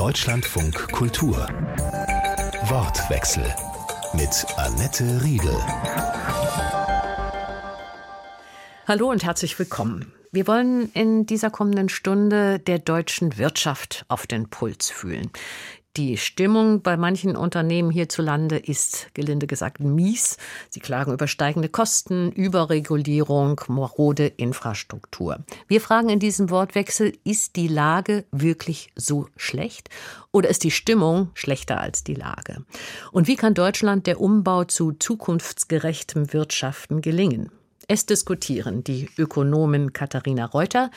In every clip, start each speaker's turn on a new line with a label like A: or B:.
A: Deutschlandfunk Kultur. Wortwechsel mit Annette Riedel.
B: Hallo und herzlich willkommen. Wir wollen in dieser kommenden Stunde der deutschen Wirtschaft auf den Puls fühlen. Die Stimmung bei manchen Unternehmen hierzulande ist, gelinde gesagt, mies. Sie klagen über steigende Kosten, Überregulierung, marode Infrastruktur. Wir fragen in diesem Wortwechsel, ist die Lage wirklich so schlecht? Oder ist die Stimmung schlechter als die Lage? Und wie kann Deutschland der Umbau zu zukunftsgerechtem Wirtschaften gelingen? Es diskutieren die Ökonomin Katharina Reuter,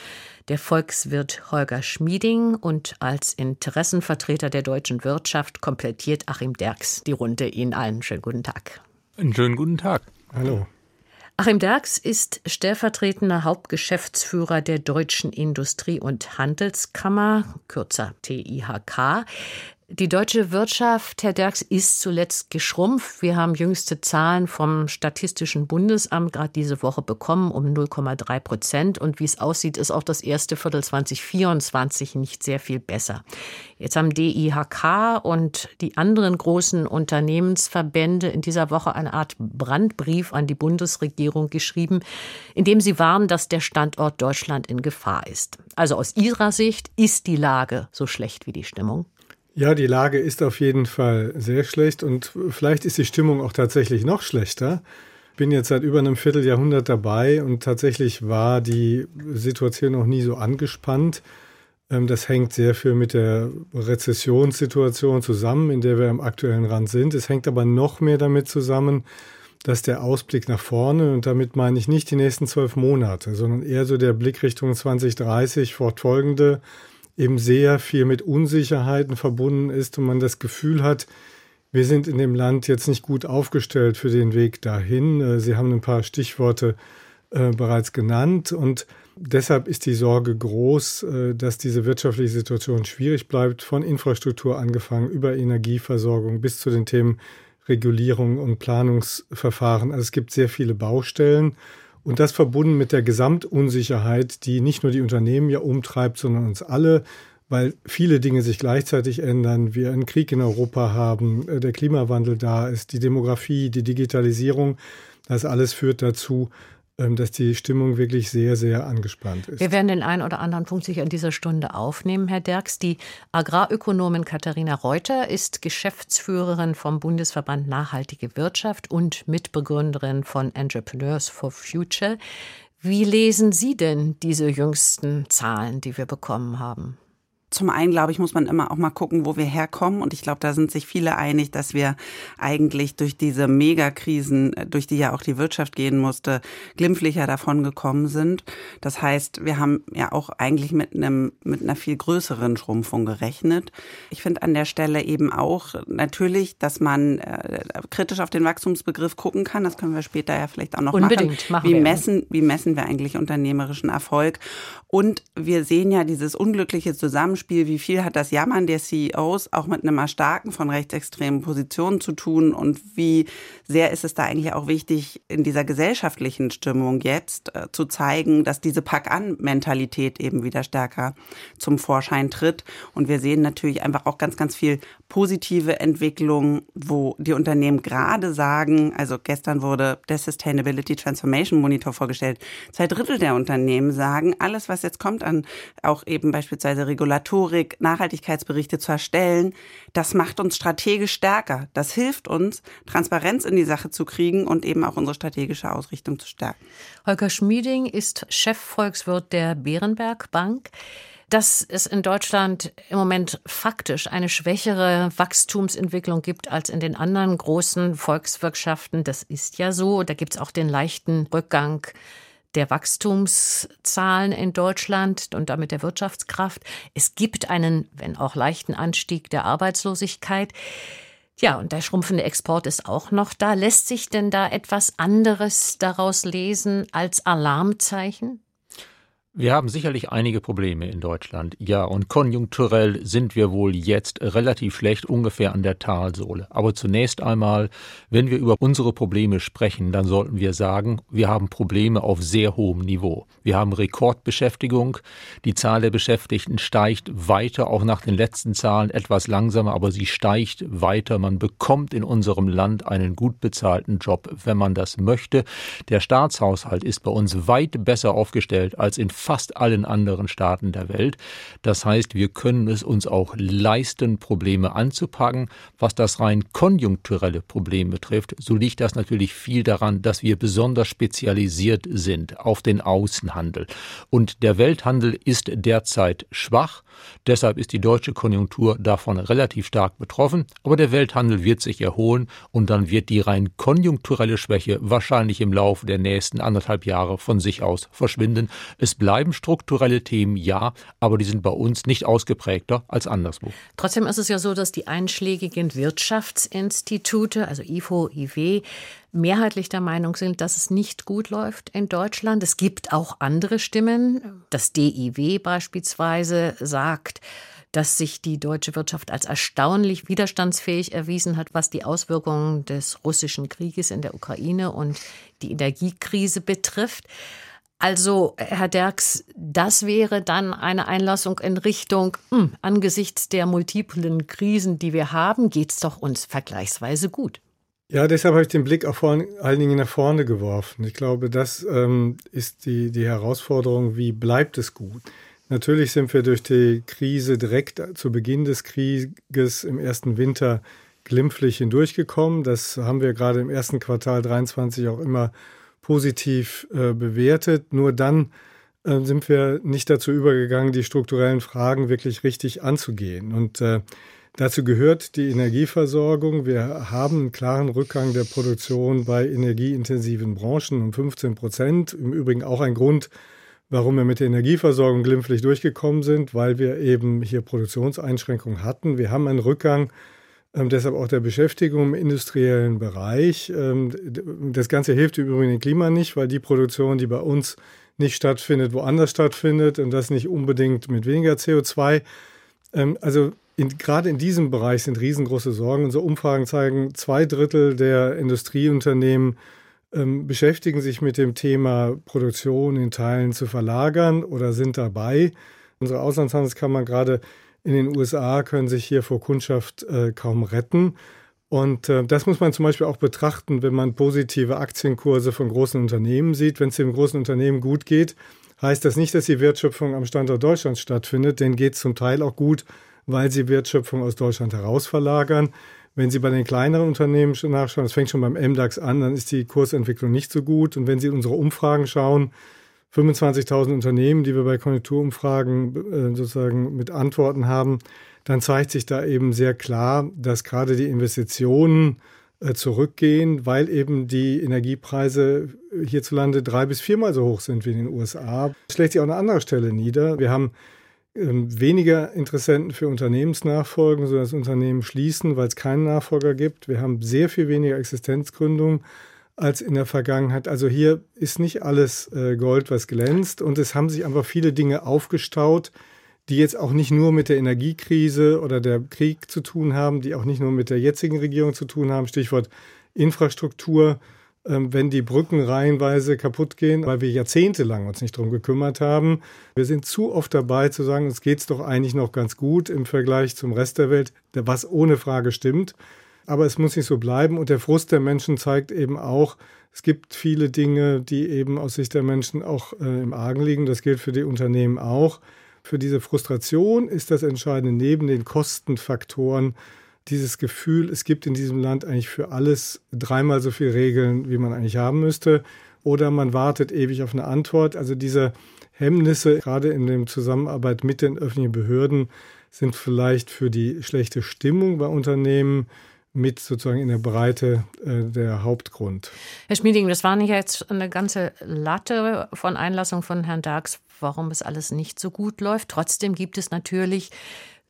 B: der Volkswirt Holger Schmieding und als Interessenvertreter der deutschen Wirtschaft komplettiert Achim Derks die Runde. Ihnen allen schönen guten Tag.
C: Einen schönen guten Tag.
D: Hallo.
B: Achim Derks ist stellvertretender Hauptgeschäftsführer der Deutschen Industrie- und Handelskammer, kürzer TIHK. Die deutsche Wirtschaft, Herr Derks, ist zuletzt geschrumpft. Wir haben jüngste Zahlen vom Statistischen Bundesamt gerade diese Woche bekommen um 0,3 Prozent. Und wie es aussieht, ist auch das erste Viertel 2024 nicht sehr viel besser. Jetzt haben DIHK und die anderen großen Unternehmensverbände in dieser Woche eine Art Brandbrief an die Bundesregierung geschrieben, in dem sie warnen, dass der Standort Deutschland in Gefahr ist. Also aus Ihrer Sicht ist die Lage so schlecht wie die Stimmung?
D: Ja, die Lage ist auf jeden Fall sehr schlecht und vielleicht ist die Stimmung auch tatsächlich noch schlechter. Bin jetzt seit über einem Vierteljahrhundert dabei und tatsächlich war die Situation noch nie so angespannt. Ähm, das hängt sehr viel mit der Rezessionssituation zusammen, in der wir am aktuellen Rand sind. Es hängt aber noch mehr damit zusammen, dass der Ausblick nach vorne, und damit meine ich nicht die nächsten zwölf Monate, sondern eher so der Blick Richtung 2030 fortfolgende, eben sehr viel mit Unsicherheiten verbunden ist und man das Gefühl hat, wir sind in dem Land jetzt nicht gut aufgestellt für den Weg dahin. Äh, Sie haben ein paar Stichworte äh, bereits genannt und deshalb ist die Sorge groß, äh, dass diese wirtschaftliche Situation schwierig bleibt, von Infrastruktur angefangen über Energieversorgung bis zu den Themen Regulierung und Planungsverfahren. Also es gibt sehr viele Baustellen und das verbunden mit der Gesamtunsicherheit, die nicht nur die Unternehmen ja umtreibt, sondern uns alle, weil viele Dinge sich gleichzeitig ändern. Wir einen Krieg in Europa haben, äh, der Klimawandel da ist, die Demografie, die Digitalisierung. Das alles führt dazu, dass die Stimmung wirklich sehr, sehr angespannt ist.
B: Wir werden den einen oder anderen Punkt sicher in dieser Stunde aufnehmen, Herr Derks. Die Agrarökonomin Katharina Reuter ist Geschäftsführerin vom Bundesverband Nachhaltige Wirtschaft und Mitbegründerin von Entrepreneurs for Future. Wie lesen Sie denn diese jüngsten Zahlen, die wir bekommen haben?
E: Zum einen, glaube ich, muss man immer auch mal gucken, wo wir herkommen. Und ich glaube, da sind sich viele einig, dass wir eigentlich durch diese Megakrisen, äh, durch die ja auch die Wirtschaft gehen musste, glimpflicher davon gekommen sind. Das heißt, wir haben ja auch eigentlich mit einem, mit einer viel größeren Schrumpfung gerechnet. Ich finde an der Stelle eben auch natürlich, dass man äh, kritisch auf den Wachstumsbegriff gucken kann. Das können wir später ja vielleicht auch noch
B: Unbedingt,
E: machen. machen wie messen, wie messen wir eigentlich unternehmerischen Erfolg? Und wir sehen ja dieses unglückliche Zusammenspiel Beispiel, wie viel hat das Jammern der CEOs auch mit einem Erstarken von rechtsextremen Positionen zu tun und wie sehr ist es da eigentlich auch wichtig, in dieser gesellschaftlichen Stimmung jetzt äh, zu zeigen, dass diese Pack-an-Mentalität eben wieder stärker zum Vorschein tritt. Und wir sehen natürlich einfach auch ganz, ganz viel positive Entwicklung, wo die Unternehmen gerade sagen, also gestern wurde der Sustainability Transformation Monitor vorgestellt, zwei Drittel der Unternehmen sagen, alles, was jetzt kommt an auch eben beispielsweise Regulatoren, Rhetorik, Nachhaltigkeitsberichte zu erstellen, das macht uns strategisch stärker. Das hilft uns, Transparenz in die Sache zu kriegen und eben auch unsere strategische Ausrichtung zu stärken.
B: Holger Schmieding ist Chefvolkswirt der Bärenberg Bank dass es in Deutschland im Moment faktisch eine schwächere Wachstumsentwicklung gibt als in den anderen großen Volkswirtschaften. Das ist ja so. Da gibt es auch den leichten Rückgang der Wachstumszahlen in Deutschland und damit der Wirtschaftskraft. Es gibt einen, wenn auch leichten Anstieg der Arbeitslosigkeit. Ja, und der schrumpfende Export ist auch noch da. Lässt sich denn da etwas anderes daraus lesen als Alarmzeichen?
C: Wir haben sicherlich einige Probleme in Deutschland. Ja, und konjunkturell sind wir wohl jetzt relativ schlecht, ungefähr an der Talsohle. Aber zunächst einmal, wenn wir über unsere Probleme sprechen, dann sollten wir sagen, wir haben Probleme auf sehr hohem Niveau. Wir haben Rekordbeschäftigung. Die Zahl der Beschäftigten steigt weiter, auch nach den letzten Zahlen etwas langsamer, aber sie steigt weiter. Man bekommt in unserem Land einen gut bezahlten Job, wenn man das möchte. Der Staatshaushalt ist bei uns weit besser aufgestellt als in fast allen anderen Staaten der Welt. Das heißt, wir können es uns auch leisten, Probleme anzupacken. Was das rein konjunkturelle Problem betrifft, so liegt das natürlich viel daran, dass wir besonders spezialisiert sind auf den Außenhandel. Und der Welthandel ist derzeit schwach. Deshalb ist die deutsche Konjunktur davon relativ stark betroffen. Aber der Welthandel wird sich erholen und dann wird die rein konjunkturelle Schwäche wahrscheinlich im Laufe der nächsten anderthalb Jahre von sich aus verschwinden. Es bleibt bleiben strukturelle Themen, ja, aber die sind bei uns nicht ausgeprägter als anderswo.
B: Trotzdem ist es ja so, dass die einschlägigen Wirtschaftsinstitute, also IFO, IW, mehrheitlich der Meinung sind, dass es nicht gut läuft in Deutschland. Es gibt auch andere Stimmen. Das DIW beispielsweise sagt, dass sich die deutsche Wirtschaft als erstaunlich widerstandsfähig erwiesen hat, was die Auswirkungen des russischen Krieges in der Ukraine und die Energiekrise betrifft. Also, Herr Derks, das wäre dann eine Einlassung in Richtung, mh, hm, angesichts der multiplen Krisen, die wir haben, geht es doch uns vergleichsweise gut.
D: Ja, deshalb habe ich den Blick auch vor allen Dingen nach vorne geworfen. Ich glaube, das ähm, ist die, die Herausforderung, wie bleibt es gut? Natürlich sind wir durch die Krise direkt zu Beginn des Krieges im ersten Winter glimpflich hindurchgekommen. Das haben wir gerade im ersten Quartal 23 auch immer positiv äh, bewertet. Nur dann äh, sind wir nicht dazu übergegangen, die strukturellen Fragen wirklich richtig anzugehen. Und äh, dazu gehört die Energieversorgung. Wir haben einen klaren Rückgang der Produktion bei energieintensiven Branchen um 15 Prozent. Im Übrigen auch ein Grund, warum wir mit der Energieversorgung glimpflich durchgekommen sind, weil wir eben hier Produktionseinschränkungen hatten. Wir haben einen Rückgang ähm, deshalb auch der Beschäftigung im industriellen Bereich. Ähm, das Ganze hilft im Übrigen dem Klima nicht, weil die Produktion, die bei uns nicht stattfindet, woanders stattfindet und das nicht unbedingt mit weniger CO2. Ähm, also gerade in diesem Bereich sind riesengroße Sorgen. Unsere Umfragen zeigen, zwei Drittel der Industrieunternehmen ähm, beschäftigen sich mit dem Thema Produktion in Teilen zu verlagern oder sind dabei. Unsere Auslandshandelskammer gerade in den USA können sich hier vor Kundschaft äh, kaum retten. Und äh, das muss man zum Beispiel auch betrachten, wenn man positive Aktienkurse von großen Unternehmen sieht. Wenn es dem großen Unternehmen gut geht, heißt das nicht, dass die Wertschöpfung am Standort Deutschland stattfindet. Denen geht es zum Teil auch gut, weil sie Wertschöpfung aus Deutschland heraus verlagern. Wenn Sie bei den kleineren Unternehmen nachschauen, das fängt schon beim MDAX an, dann ist die Kursentwicklung nicht so gut. Und wenn Sie in unsere Umfragen schauen, 25.000 Unternehmen, die wir bei Konjunkturumfragen äh, sozusagen mit Antworten haben, dann zeigt sich da eben sehr klar, dass gerade die Investitionen äh, zurückgehen, weil eben die Energiepreise hierzulande drei bis viermal so hoch sind wie in den USA. Das schlägt sich auch an anderer Stelle nieder. Wir haben ähm, weniger Interessenten für Unternehmensnachfolgen, sodass Unternehmen schließen, weil es keinen Nachfolger gibt. Wir haben sehr viel weniger Existenzgründungen als in der Vergangenheit. Also hier ist nicht alles äh, Gold, was glänzt und es haben sich einfach viele Dinge aufgestaut, die jetzt auch nicht nur mit der Energiekrise oder der Krieg zu tun haben, die auch nicht nur mit der jetzigen Regierung zu tun haben. Stichwort Infrastruktur. Ähm, wenn die Brücken reihenweise kaputt gehen, weil wir jahrzehntelang uns nicht drum gekümmert haben. Wir sind zu oft dabei zu sagen, uns geht's doch eigentlich noch ganz gut im Vergleich zum Rest der Welt, was ohne Frage stimmt. Aber es muss nicht so bleiben. Und der Frust der Menschen zeigt eben auch, es gibt viele Dinge, die eben aus Sicht der Menschen auch äh, im Argen liegen. Das gilt für die Unternehmen auch. Für diese Frustration ist das Entscheidende neben den Kostenfaktoren dieses Gefühl, es gibt in diesem Land eigentlich für alles dreimal so viele Regeln, wie man eigentlich haben müsste. Oder man wartet ewig auf eine Antwort. Also diese Hemmnisse, gerade in der Zusammenarbeit mit den öffentlichen Behörden, sind vielleicht für die schlechte Stimmung bei Unternehmen mit sozusagen in der Breite äh, der Hauptgrund.
B: Herr Schmieding, das waren ja jetzt eine ganze Latte von Einlassungen von Herrn Darks, warum es alles nicht so gut läuft. Trotzdem gibt es natürlich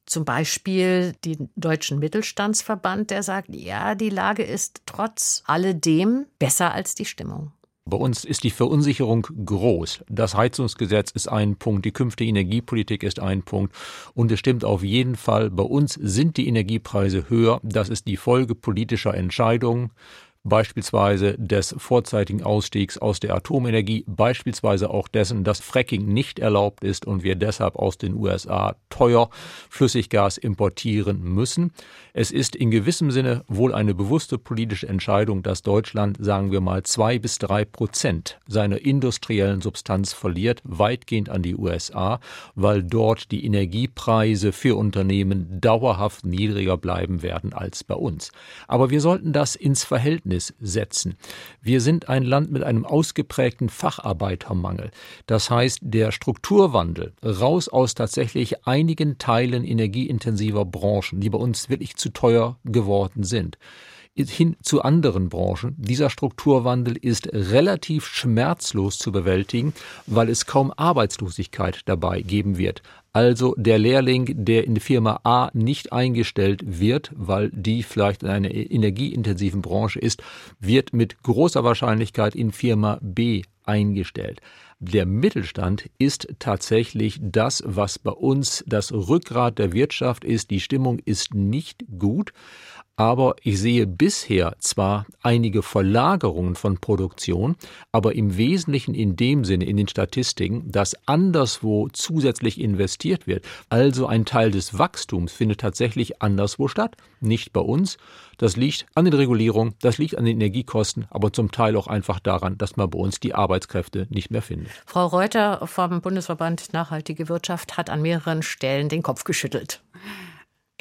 B: zum Beispiel den Deutschen Mittelstandsverband, der sagt, ja, die Lage ist trotz alledem besser als die Stimmung.
C: Bei uns ist die Verunsicherung groß. Das Heizungsgesetz ist ein Punkt, die künftige Energiepolitik ist ein Punkt. Und es stimmt auf jeden Fall, bei uns sind die Energiepreise höher. Das ist die Folge politischer Entscheidungen beispielsweise des vorzeitigen Ausstiegs aus der Atomenergie, beispielsweise auch dessen, dass Fracking nicht erlaubt ist und wir deshalb aus den USA teuer Flüssiggas importieren müssen. Es ist in gewissem Sinne wohl eine bewusste politische Entscheidung, dass Deutschland, sagen wir mal, zwei bis drei Prozent seiner industriellen Substanz verliert, weitgehend an die USA, weil dort die Energiepreise für Unternehmen dauerhaft niedriger bleiben werden als bei uns. Aber wir sollten das ins Verhältnis Verhältnis setzen. Wir sind ein Land mit einem ausgeprägten Facharbeitermangel. Das heißt, der Strukturwandel raus aus tatsächlich einigen Teilen energieintensiver Branchen, die bei uns wirklich zu teuer geworden sind, hin zu anderen Branchen. Dieser Strukturwandel ist relativ schmerzlos zu bewältigen, weil es kaum Arbeitslosigkeit dabei geben wird. Also der Lehrling, der in Firma A nicht eingestellt wird, weil die vielleicht in einer energieintensiven Branche ist, wird mit großer Wahrscheinlichkeit in Firma B eingestellt. Der Mittelstand ist tatsächlich das, was bei uns das Rückgrat der Wirtschaft ist. Die Stimmung ist nicht gut. Aber ich sehe bisher zwar einige Verlagerungen von Produktion, aber im Wesentlichen in dem Sinne in den Statistiken, dass anderswo zusätzlich investiert wird. Also ein Teil des Wachstums findet tatsächlich anderswo statt, nicht bei uns. Das liegt an den Regulierungen, das liegt an den Energiekosten, aber zum Teil auch einfach daran, dass man bei uns die Arbeitskräfte nicht mehr findet.
B: Frau Reuter vom Bundesverband Nachhaltige Wirtschaft hat an mehreren Stellen den Kopf geschüttelt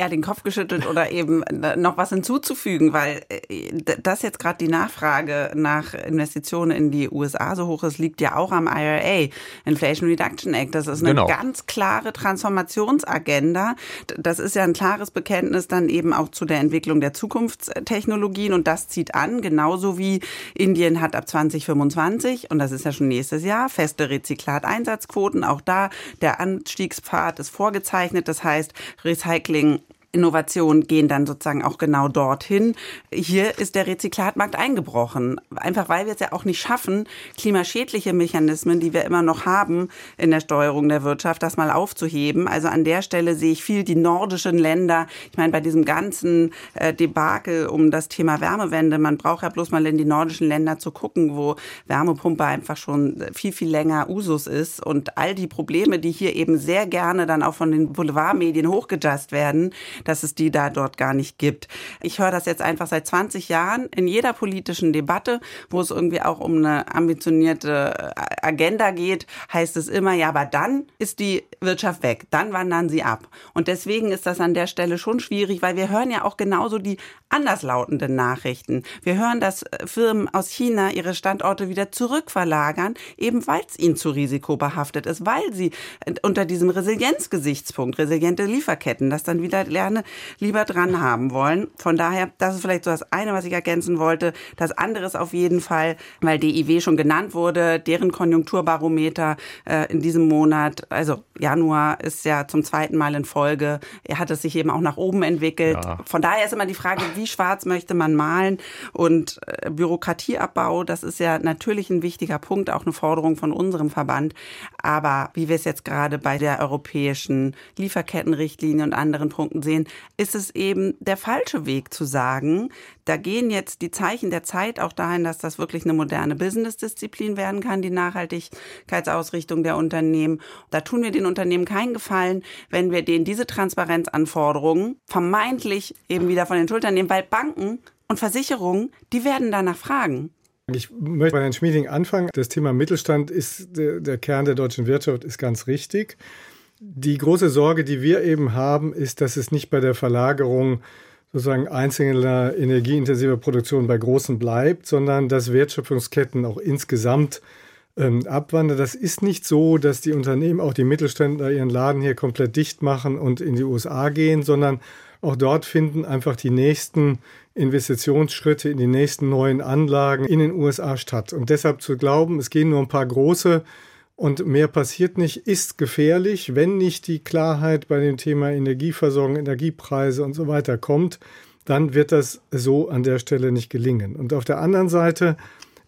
E: ja, den Kopf geschüttelt oder eben äh, noch was hinzuzufügen, weil äh, das jetzt gerade die Nachfrage nach Investitionen in die USA so hoch ist, liegt ja auch am IRA, Inflation Reduction Act. Das ist eine genau. ganz klare Transformationsagenda. Das ist ja ein klares Bekenntnis dann eben auch zu der Entwicklung der Zukunftstechnologien und das zieht an, genauso wie Indien hat ab 2025 und das ist ja schon nächstes Jahr feste Rezyklateinsatzquoten. Auch da der Anstiegspfad ist vorgezeichnet. Das heißt, Recycling Innovationen gehen dann sozusagen auch genau dorthin. Hier ist der Rezyklatmarkt eingebrochen. Einfach weil wir es ja auch nicht schaffen, klimaschädliche Mechanismen, die wir immer noch haben in der Steuerung der Wirtschaft, das mal aufzuheben. Also an der Stelle sehe ich viel die nordischen Länder. Ich meine, bei diesem ganzen äh, Debakel um das Thema Wärmewende, man braucht ja bloß mal in die nordischen Länder zu gucken, wo Wärmepumpe einfach schon viel, viel länger Usus ist. Und all die Probleme, die hier eben sehr gerne dann auch von den Boulevardmedien hochgejust werden, dass es die da dort gar nicht gibt. Ich höre das jetzt einfach seit 20 Jahren in jeder politischen Debatte, wo es irgendwie auch um eine ambitionierte Agenda geht, heißt es immer, ja, aber dann ist die Wirtschaft weg, dann wandern sie ab. Und deswegen ist das an der Stelle schon schwierig, weil wir hören ja auch genauso die anderslautenden Nachrichten. Wir hören, dass äh, Firmen aus China ihre Standorte wieder zurückverlagern, eben weil es ihnen zu risikobehaftet ist, weil sie äh, unter diesem Resilienzgesichtspunkt, resiliente Lieferketten, das dann wieder gerne lieber dran haben wollen. Von daher, das ist vielleicht so das eine, was ich ergänzen wollte. Das andere ist auf jeden Fall, weil DIW schon genannt wurde, deren Konjunkturbarometer äh, in diesem Monat, also Januar ist ja zum zweiten Mal in Folge, er hat es sich eben auch nach oben entwickelt. Ja. Von daher ist immer die Frage, wie schwarz möchte man malen und äh, Bürokratieabbau, das ist ja natürlich ein wichtiger Punkt, auch eine Forderung von unserem Verband. Aber wie wir es jetzt gerade bei der europäischen Lieferkettenrichtlinie und anderen Punkten sehen, ist es eben der falsche Weg zu sagen, da gehen jetzt die Zeichen der Zeit auch dahin, dass das wirklich eine moderne Business-Disziplin werden kann, die Nachhaltigkeitsausrichtung der Unternehmen. Da tun wir den Unternehmen keinen Gefallen, wenn wir denen diese Transparenzanforderungen vermeintlich eben wieder von den Schultern nehmen, weil Banken und Versicherungen, die werden danach fragen.
D: Ich möchte bei Herrn Schmieding anfangen. Das Thema Mittelstand ist der, der Kern der deutschen Wirtschaft, ist ganz richtig. Die große Sorge, die wir eben haben, ist, dass es nicht bei der Verlagerung sozusagen einzelner energieintensiver Produktion bei großen bleibt, sondern dass Wertschöpfungsketten auch insgesamt ähm, abwandern. Das ist nicht so, dass die Unternehmen, auch die Mittelständler, ihren Laden hier komplett dicht machen und in die USA gehen, sondern auch dort finden einfach die nächsten Investitionsschritte in die nächsten neuen Anlagen in den USA statt. Und deshalb zu glauben, es gehen nur ein paar große und mehr passiert nicht, ist gefährlich, wenn nicht die Klarheit bei dem Thema Energieversorgung, Energiepreise und so weiter kommt, dann wird das so an der Stelle nicht gelingen. Und auf der anderen Seite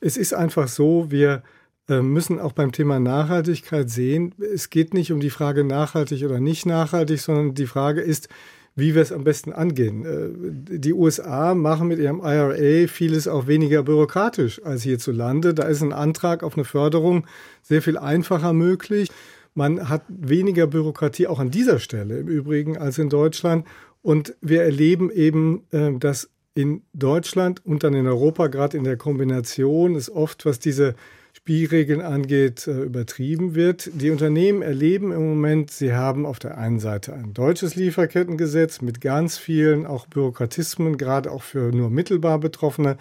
D: es ist einfach so, wir müssen auch beim Thema Nachhaltigkeit sehen, es geht nicht um die Frage nachhaltig oder nicht nachhaltig, sondern die Frage ist, wie wir es am besten angehen. Äh, die USA machen mit ihrem IRA vieles auch weniger bürokratisch als hierzulande. Da ist ein Antrag auf eine Förderung sehr viel einfacher möglich. Man hat weniger Bürokratie auch an dieser Stelle im Übrigen als in Deutschland. Und wir erleben eben, äh, dass in Deutschland und dann in Europa, gerade in der Kombination, ist oft, was diese Spielregeln angeht, äh, übertrieben wird. Die Unternehmen erleben im Moment, sie haben auf der einen Seite ein deutsches Lieferkettengesetz mit ganz vielen auch Bürokratismen, gerade auch für nur mittelbar Betroffene,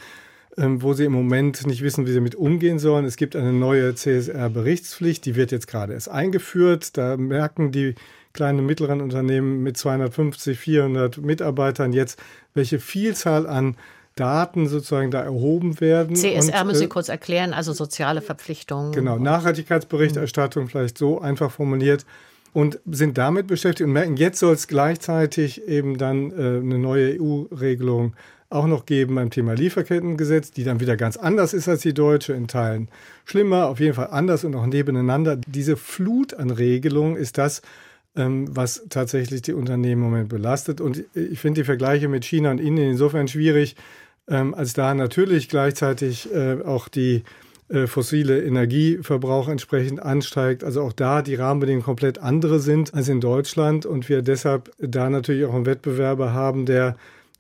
D: ähm, wo sie im Moment nicht wissen, wie sie mit umgehen sollen. Es gibt eine neue CSR-Berichtspflicht, die wird jetzt gerade erst eingeführt. Da merken die kleinen und mittleren Unternehmen mit 250, 400 Mitarbeitern jetzt, welche Vielzahl an Daten sozusagen da erhoben werden.
B: CSR und, müssen Sie äh, kurz erklären, also soziale Verpflichtungen.
D: Genau, Nachhaltigkeitsberichterstattung vielleicht so einfach formuliert und sind damit beschäftigt und merken, jetzt soll es gleichzeitig eben dann äh, eine neue EU-Regelung auch noch geben beim Thema Lieferkettengesetz, die dann wieder ganz anders ist als die deutsche, in Teilen schlimmer, auf jeden Fall anders und auch nebeneinander. Diese Flut an Regelungen ist das, ähm, was tatsächlich die Unternehmen im Moment belastet. Und ich finde die Vergleiche mit China und Indien insofern schwierig, ähm, als da natürlich gleichzeitig äh, auch die äh, fossile Energieverbrauch entsprechend ansteigt. Also auch da die Rahmenbedingungen komplett andere sind als in Deutschland und wir deshalb da natürlich auch einen Wettbewerber haben, der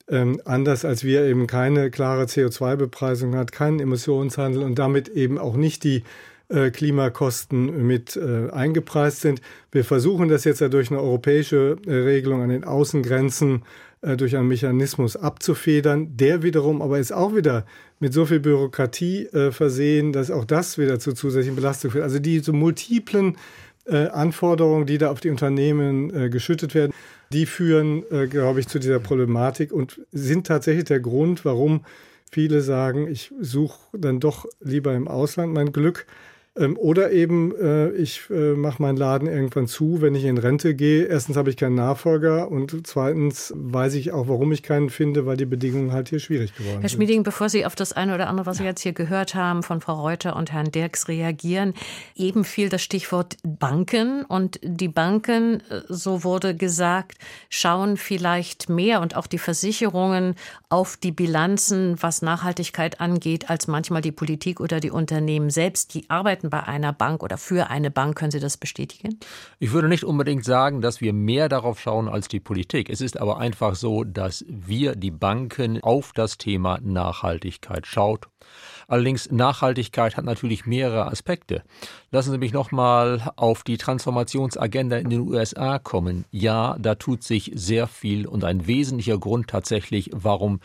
D: ähm, anders als wir eben keine klare CO2-Bepreisung hat, keinen Emissionshandel und damit eben auch nicht die äh, Klimakosten mit äh, eingepreist sind. Wir versuchen das jetzt ja durch eine europäische äh, Regelung an den Außengrenzen äh, durch einen Mechanismus abzufedern. Der wiederum aber ist auch wieder mit so viel Bürokratie äh, versehen, dass auch das wieder zu zusätzlichen Belastungen führt. Also diese multiplen äh, Anforderungen, die da auf die Unternehmen äh, geschüttet werden, die führen, äh, glaube ich, zu dieser Problematik und sind tatsächlich der Grund, warum viele sagen, ich suche dann doch lieber im Ausland mein Glück ähm, oder eben, äh, ich äh, mache meinen Laden irgendwann zu, wenn ich in Rente gehe. Erstens habe ich keinen Nachfolger und zweitens weiß ich auch, warum ich keinen finde, weil die Bedingungen halt hier schwierig geworden
B: sind. Herr Schmieding, bevor Sie auf das eine oder andere, was Sie jetzt hier gehört haben, von Frau Reuter und Herrn Dirks reagieren, eben fiel das Stichwort Banken und die Banken, äh, so wurde gesagt, schauen vielleicht mehr und auch die Versicherungen auf die Bilanzen, was Nachhaltigkeit angeht, als manchmal die Politik oder die Unternehmen selbst. Die arbeiten arbeiten bei einer Bank oder für eine Bank. Können Sie das bestätigen?
C: Ich würde nicht unbedingt sagen, dass wir mehr darauf schauen als die Politik. Es ist aber einfach so, dass wir die Banken auf das Thema Nachhaltigkeit schaut. Allerdings Nachhaltigkeit hat natürlich mehrere Aspekte. Lassen Sie mich noch mal auf die Transformationsagenda in den USA kommen. Ja, da tut sich sehr viel und ein wesentlicher Grund tatsächlich, warum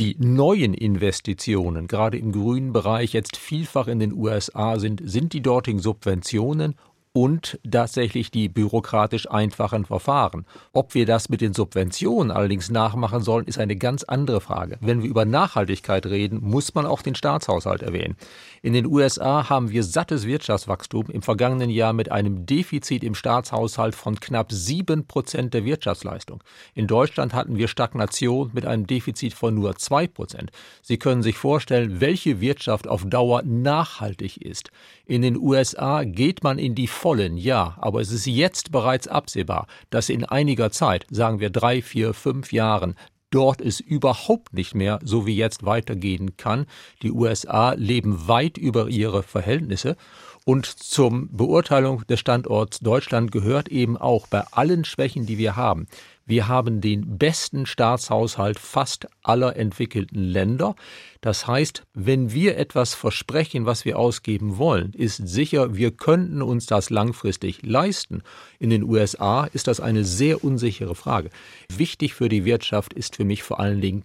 C: die neuen Investitionen, gerade im grünen Bereich, jetzt vielfach in den USA sind, sind die dortigen Subventionen und tatsächlich die bürokratisch einfachen Verfahren. Ob wir das mit den Subventionen allerdings nachmachen sollen, ist eine ganz andere Frage. Wenn wir über Nachhaltigkeit reden, muss man auch den Staatshaushalt erwähnen. In den USA haben wir sattes Wirtschaftswachstum im vergangenen Jahr mit einem Defizit im Staatshaushalt von knapp sieben Prozent der Wirtschaftsleistung. In Deutschland hatten wir Stagnation mit einem Defizit von nur zwei Prozent. Sie können sich vorstellen, welche Wirtschaft auf Dauer nachhaltig ist. In den USA geht man in die vollen, ja, aber es ist jetzt bereits absehbar, dass in einiger Zeit, sagen wir drei, vier, fünf Jahren, dort es überhaupt nicht mehr so wie jetzt weitergehen kann. Die USA leben weit über ihre Verhältnisse. Und zum Beurteilung des Standorts Deutschland gehört eben auch bei allen Schwächen, die wir haben, wir haben den besten Staatshaushalt fast aller entwickelten Länder. Das heißt, wenn wir etwas versprechen, was wir ausgeben wollen, ist sicher, wir könnten uns das langfristig leisten. In den USA ist das eine sehr unsichere Frage. Wichtig für die Wirtschaft ist für mich vor allen Dingen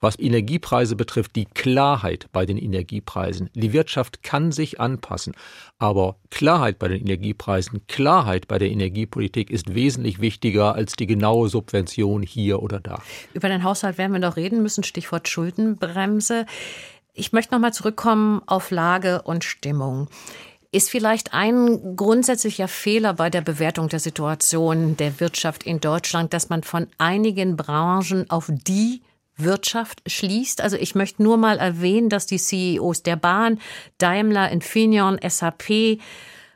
C: was Energiepreise betrifft, die Klarheit bei den Energiepreisen. Die Wirtschaft kann sich anpassen, aber Klarheit bei den Energiepreisen, Klarheit bei der Energiepolitik ist wesentlich wichtiger als die genaue Subvention hier oder da.
B: Über den Haushalt werden wir noch reden müssen, Stichwort Schuldenbremse. Ich möchte noch mal zurückkommen auf Lage und Stimmung. Ist vielleicht ein grundsätzlicher Fehler bei der Bewertung der Situation der Wirtschaft in Deutschland, dass man von einigen Branchen auf die Wirtschaft schließt. Also ich möchte nur mal erwähnen, dass die CEOs der Bahn, Daimler, Infineon, SAP,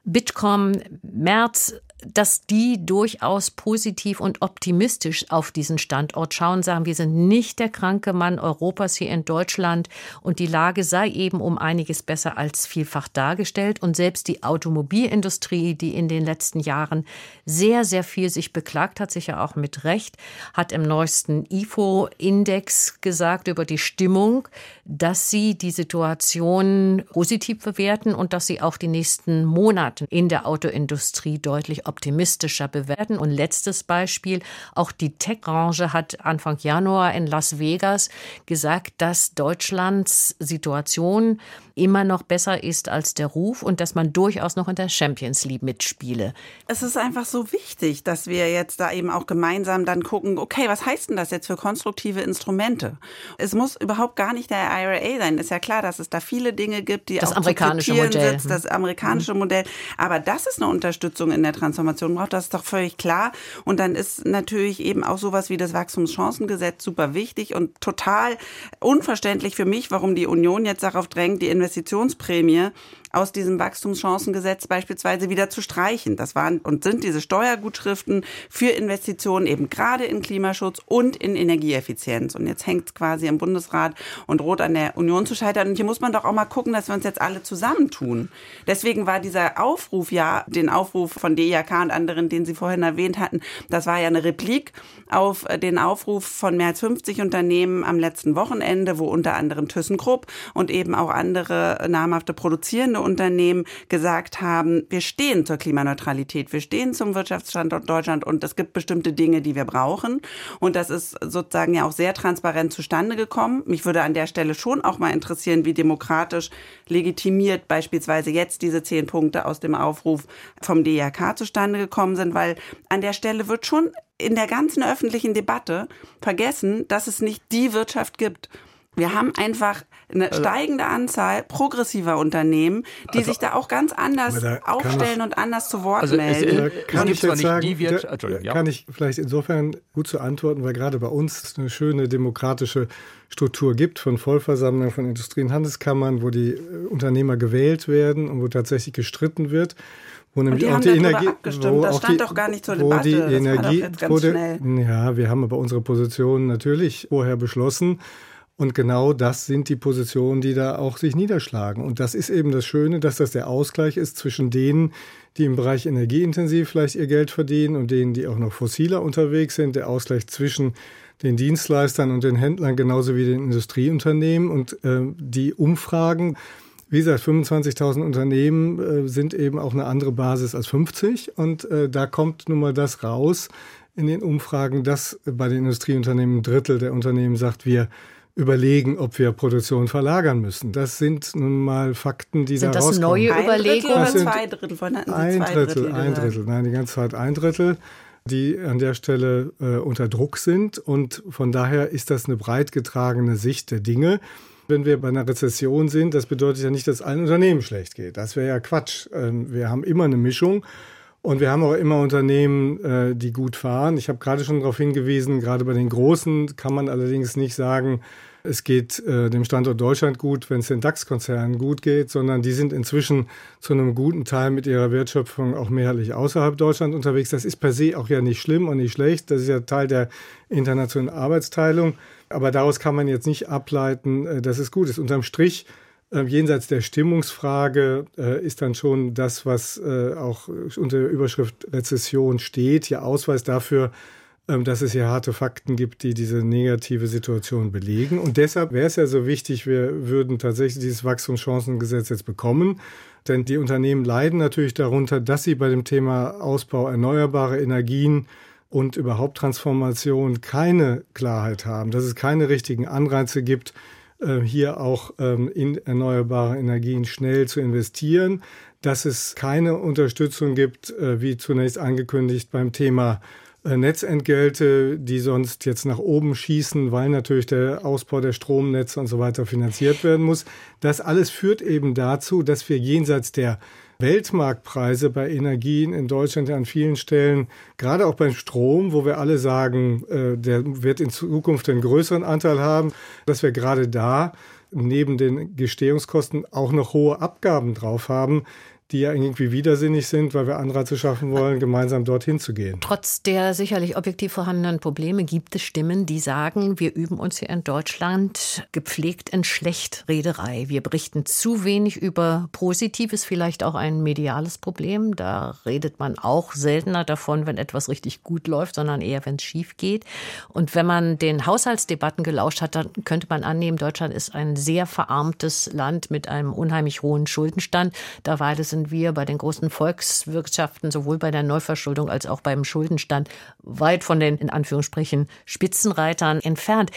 B: Bitkom, Merz, dass die durchaus positiv und optimistisch auf diesen Standort schauen, sagen, wir sind nicht der kranke Mann Europas hier in Deutschland und die Lage sei eben um einiges besser als vielfach dargestellt. Und selbst die Automobilindustrie, die in den letzten Jahren sehr, sehr viel sich beklagt hat, sicher auch mit Recht, hat im neuesten IFO-Index gesagt über die Stimmung, dass sie die Situation positiv bewerten und dass sie auch die nächsten Monate in der Autoindustrie deutlich optimistischer bewerten. Und letztes Beispiel, auch die Tech-Branche hat Anfang Januar in Las Vegas gesagt, dass Deutschlands Situation immer noch besser ist als der Ruf und dass man durchaus noch in der Champions League mitspiele.
E: Es ist einfach so wichtig, dass wir jetzt da eben auch gemeinsam dann gucken, okay, was heißt denn das jetzt für konstruktive Instrumente? Es muss überhaupt gar nicht der IRA sein. Ist ja klar, dass es da viele Dinge gibt, die
B: das
E: auch
B: amerikanische Modell.
E: Sitzt, das amerikanische mhm. Modell. Aber das ist eine Unterstützung in der Transformation braucht, das ist doch völlig klar. Und dann ist natürlich eben auch sowas wie das Wachstumschancengesetz super wichtig und total unverständlich für mich, warum die Union jetzt darauf drängt, die Investitionsprämie aus diesem Wachstumschancengesetz beispielsweise wieder zu streichen. Das waren und sind diese Steuergutschriften für Investitionen eben gerade in Klimaschutz und in Energieeffizienz. Und jetzt hängt es quasi im Bundesrat und droht an der Union zu scheitern. Und hier muss man doch auch mal gucken, dass wir uns jetzt alle zusammentun. Deswegen war dieser Aufruf ja, den Aufruf von DIAK und anderen, den Sie vorhin erwähnt hatten, das war ja eine Replik auf den Aufruf von mehr als 50 Unternehmen am letzten Wochenende, wo unter anderem ThyssenKrupp und eben auch andere namhafte produzierende Unternehmen gesagt haben, wir stehen zur Klimaneutralität, wir stehen zum Wirtschaftsstandort Deutschland und es gibt bestimmte Dinge, die wir brauchen. Und das ist sozusagen ja auch sehr transparent zustande gekommen. Mich würde an der Stelle schon auch mal interessieren, wie demokratisch legitimiert beispielsweise jetzt diese zehn Punkte aus dem Aufruf vom DRK zustande gekommen sind, weil an der Stelle wird schon in der ganzen öffentlichen Debatte vergessen, dass es nicht die Wirtschaft gibt. Wir haben einfach eine also, steigende Anzahl progressiver Unternehmen, die also, sich da auch ganz anders aufstellen und anders zu Wort
D: also
E: melden.
D: Es, kann ich jetzt sagen, da, ja. kann ich vielleicht insofern gut zu antworten, weil gerade bei uns eine schöne demokratische Struktur gibt von Vollversammlungen von Industrie- und Handelskammern, wo die äh, Unternehmer gewählt werden und wo tatsächlich gestritten wird.
E: Wo nämlich auch die Energie, abgestimmt. das stand die, doch gar nicht zur Debatte.
D: Die Energie, wurde, ja, wir haben aber unsere Position natürlich vorher beschlossen. Und genau das sind die Positionen, die da auch sich niederschlagen. Und das ist eben das Schöne, dass das der Ausgleich ist zwischen denen, die im Bereich energieintensiv vielleicht ihr Geld verdienen und denen, die auch noch fossiler unterwegs sind. Der Ausgleich zwischen den Dienstleistern und den Händlern genauso wie den Industrieunternehmen. Und äh, die Umfragen, wie gesagt, 25.000 Unternehmen äh, sind eben auch eine andere Basis als 50. Und äh, da kommt nun mal das raus in den Umfragen, dass bei den Industrieunternehmen ein Drittel der Unternehmen sagt, wir überlegen, ob wir Produktion verlagern müssen. Das sind nun mal Fakten, die
B: sind
D: da rauskommen.
B: Sind das neue Überlegungen?
E: Oder zwei Drittel von
D: ein Drittel, Drittel ein Drittel. Nein, die ganze Zeit ein Drittel, die an der Stelle äh, unter Druck sind. Und von daher ist das eine breit getragene Sicht der Dinge. Wenn wir bei einer Rezession sind, das bedeutet ja nicht, dass allen Unternehmen schlecht geht. Das wäre ja Quatsch. Ähm, wir haben immer eine Mischung. Und wir haben auch immer Unternehmen, äh, die gut fahren. Ich habe gerade schon darauf hingewiesen, gerade bei den Großen kann man allerdings nicht sagen, es geht äh, dem Standort Deutschland gut, wenn es den DAX-Konzernen gut geht, sondern die sind inzwischen zu einem guten Teil mit ihrer Wertschöpfung auch mehrheitlich außerhalb Deutschland unterwegs. Das ist per se auch ja nicht schlimm und nicht schlecht. Das ist ja Teil der internationalen Arbeitsteilung. Aber daraus kann man jetzt nicht ableiten, äh, dass es gut ist. Unterm Strich äh, jenseits der Stimmungsfrage äh, ist dann schon das, was äh, auch unter der Überschrift Rezession steht, ja Ausweis dafür, ähm, dass es hier harte Fakten gibt, die diese negative Situation belegen. Und deshalb wäre es ja so wichtig, wir würden tatsächlich dieses Wachstumschancengesetz jetzt bekommen. Denn die Unternehmen leiden natürlich darunter, dass sie bei dem Thema Ausbau erneuerbarer Energien und überhaupt Transformation keine Klarheit haben, dass es keine richtigen Anreize gibt, hier auch ähm, in erneuerbare Energien schnell zu investieren, dass es keine Unterstützung gibt, äh, wie zunächst angekündigt beim Thema äh, Netzentgelte, die sonst jetzt nach oben schießen, weil natürlich der Ausbau der Stromnetze und so weiter finanziert werden muss. Das alles führt eben dazu, dass wir jenseits der Weltmarktpreise bei Energien in Deutschland an vielen Stellen, gerade auch beim Strom, wo wir alle sagen, äh, der wird in Zukunft einen größeren Anteil haben, dass wir gerade da neben den Gestehungskosten auch noch hohe Abgaben drauf haben, die ja irgendwie widersinnig sind, weil wir Anreize schaffen wollen, gemeinsam dorthin zu gehen.
B: Trotz der sicherlich objektiv vorhandenen Probleme gibt es Stimmen, die sagen, wir üben uns hier in Deutschland gepflegt in Schlechtrederei. Wir berichten zu wenig über Positives, vielleicht auch ein mediales Problem. Da redet man auch seltener davon, wenn etwas richtig gut läuft, sondern eher, wenn es schief geht. Und wenn man den Haushaltsdebatten gelauscht hat, dann könnte man annehmen, Deutschland ist ein sehr verarmtes Land mit einem unheimlich hohen Schuldenstand. Da war es in sind wir bei den großen Volkswirtschaften, sowohl bei der Neuverschuldung als auch beim Schuldenstand, weit von den, in Anführungsstrichen, Spitzenreitern entfernt.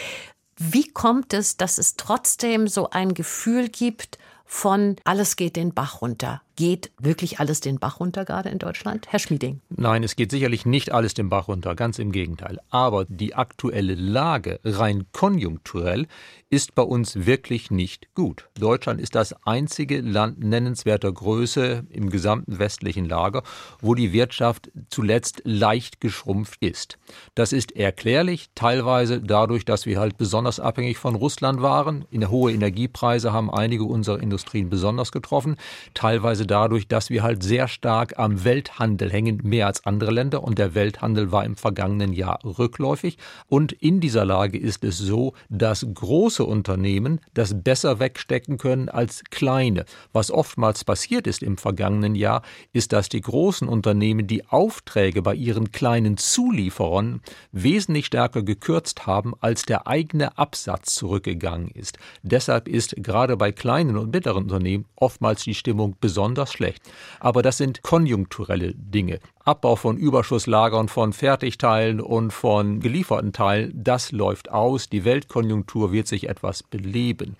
B: Wie kommt es, dass es trotzdem so ein Gefühl gibt von alles geht den Bach runter? Geht wirklich alles den Bach runter gerade in Deutschland? Herr Schmieding.
C: Nein, es geht sicherlich nicht alles den Bach runter, ganz im Gegenteil. Aber die aktuelle Lage rein konjunkturell ist bei uns wirklich nicht gut. Deutschland ist das einzige Land nennenswerter Größe im gesamten westlichen Lager, wo die Wirtschaft zuletzt leicht geschrumpft ist. Das ist erklärlich, teilweise dadurch, dass wir halt besonders abhängig von Russland waren. In hohe Energiepreise haben einige unserer Industrien besonders getroffen, teilweise Weise dadurch, dass wir halt sehr stark am Welthandel hängen, mehr als andere Länder. Und der Welthandel war im vergangenen Jahr rückläufig. Und in dieser Lage ist es so, dass große Unternehmen das besser wegstecken können als kleine. Was oftmals passiert ist im vergangenen Jahr, ist, dass die großen Unternehmen die Aufträge bei ihren kleinen Zulieferern wesentlich stärker gekürzt haben, als der eigene Absatz zurückgegangen ist. Deshalb ist gerade bei kleinen und mittleren Unternehmen oftmals die Stimmung besonders besonders schlecht. Aber das sind konjunkturelle Dinge. Abbau von Überschusslagern von Fertigteilen und von gelieferten Teilen, das läuft aus. Die Weltkonjunktur wird sich etwas beleben.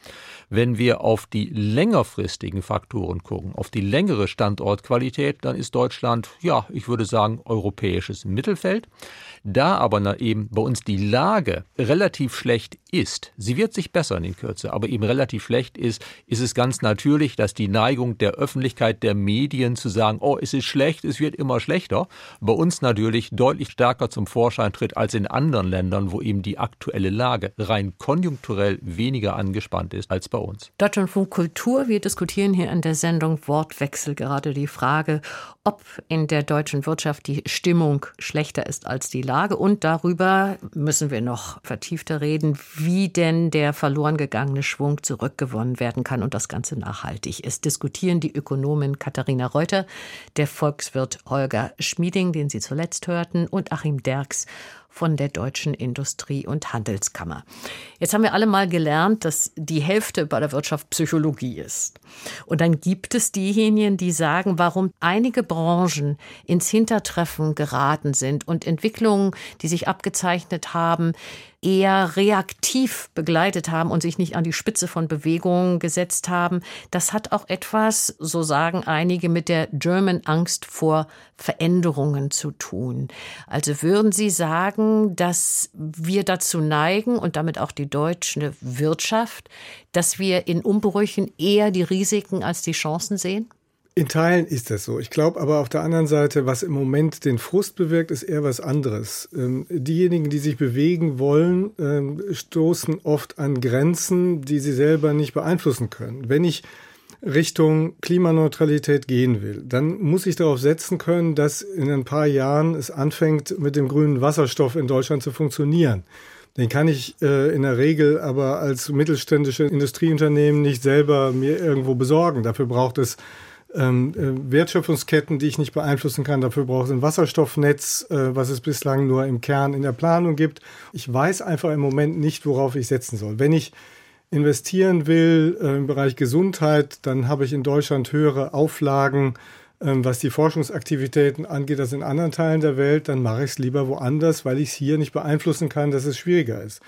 C: Wenn wir auf die längerfristigen Faktoren gucken, auf die längere Standortqualität, dann ist Deutschland, ja, ich würde sagen, europäisches Mittelfeld. Da aber eben bei uns die Lage relativ schlecht ist, sie wird sich bessern in Kürze, aber eben relativ schlecht ist, ist es ganz natürlich, dass die Neigung der Öffentlichkeit, der Medien zu sagen, oh, es ist schlecht, es wird immer schlechter, bei uns natürlich deutlich stärker zum Vorschein tritt als in anderen Ländern, wo eben die aktuelle Lage rein konjunkturell weniger angespannt ist als bei uns.
B: Deutschlandfunk Kultur, wir diskutieren hier in der Sendung Wortwechsel gerade die Frage, ob in der deutschen Wirtschaft die Stimmung schlechter ist als die Lage. Und darüber müssen wir noch vertiefter reden, wie denn der verloren gegangene Schwung zurückgewonnen werden kann und das Ganze nachhaltig ist. Diskutieren die Ökonomin Katharina Reuter, der Volkswirt Holger Schmieding, den Sie zuletzt hörten, und Achim Derks von der Deutschen Industrie- und Handelskammer. Jetzt haben wir alle mal gelernt, dass die Hälfte bei der Wirtschaft Psychologie ist. Und dann gibt es diejenigen, die sagen, warum einige Branchen ins Hintertreffen geraten sind und Entwicklungen, die sich abgezeichnet haben, eher reaktiv begleitet haben und sich nicht an die Spitze von Bewegungen gesetzt haben. Das hat auch etwas, so sagen einige, mit der German Angst vor Veränderungen zu tun. Also würden Sie sagen, dass wir dazu neigen und damit auch die deutsche Wirtschaft, dass wir in Umbrüchen eher die Risiken als die Chancen sehen?
D: In Teilen ist das so. Ich glaube aber auf der anderen Seite, was im Moment den Frust bewirkt, ist eher was anderes. Ähm, diejenigen, die sich bewegen wollen, ähm, stoßen oft an Grenzen, die sie selber nicht beeinflussen können. Wenn ich Richtung Klimaneutralität gehen will, dann muss ich darauf setzen können, dass in ein paar Jahren es anfängt, mit dem grünen Wasserstoff in Deutschland zu funktionieren. Den kann ich äh, in der Regel aber als mittelständische Industrieunternehmen nicht selber mir irgendwo besorgen. Dafür braucht es ähm, äh, Wertschöpfungsketten, die ich nicht beeinflussen kann. Dafür braucht es ein Wasserstoffnetz, äh, was es bislang nur im Kern in der Planung gibt. Ich weiß einfach im Moment nicht, worauf ich setzen soll. Wenn ich investieren will äh, im Bereich Gesundheit, dann habe ich in Deutschland höhere Auflagen, ähm, was die Forschungsaktivitäten angeht, als in anderen Teilen der Welt. Dann mache ich es lieber woanders, weil ich es hier nicht beeinflussen kann, dass es schwieriger ist.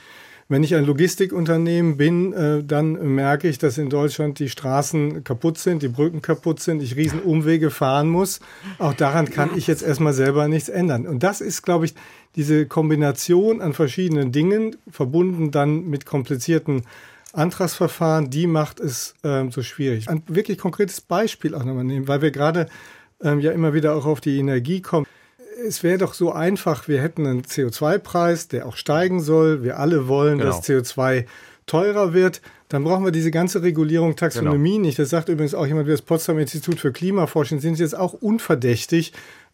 D: Wenn ich ein Logistikunternehmen bin, äh, dann merke ich, dass in Deutschland die Straßen kaputt sind, die Brücken kaputt sind, ich riesen Umwege fahren muss. Auch daran kann ich jetzt erstmal selber nichts ändern. Und das ist, glaube ich, diese Kombination an verschiedenen Dingen, verbunden dann mit komplizierten Antragsverfahren, die macht es ähm, so schwierig. Ein wirklich konkretes Beispiel auch nochmal nehmen, weil wir gerade ähm, ja immer wieder auch auf die Energie kommen. Es wäre doch so einfach, wir hätten einen CO2-Preis, der auch steigen soll. Wir alle wollen, genau. dass CO2 teurer wird. Dann brauchen wir diese ganze Regulierung Taxonomie genau. nicht. Das sagt übrigens auch jemand wie das Potsdam Institut für Klimaforschung. Sind Sie jetzt auch unverdächtig,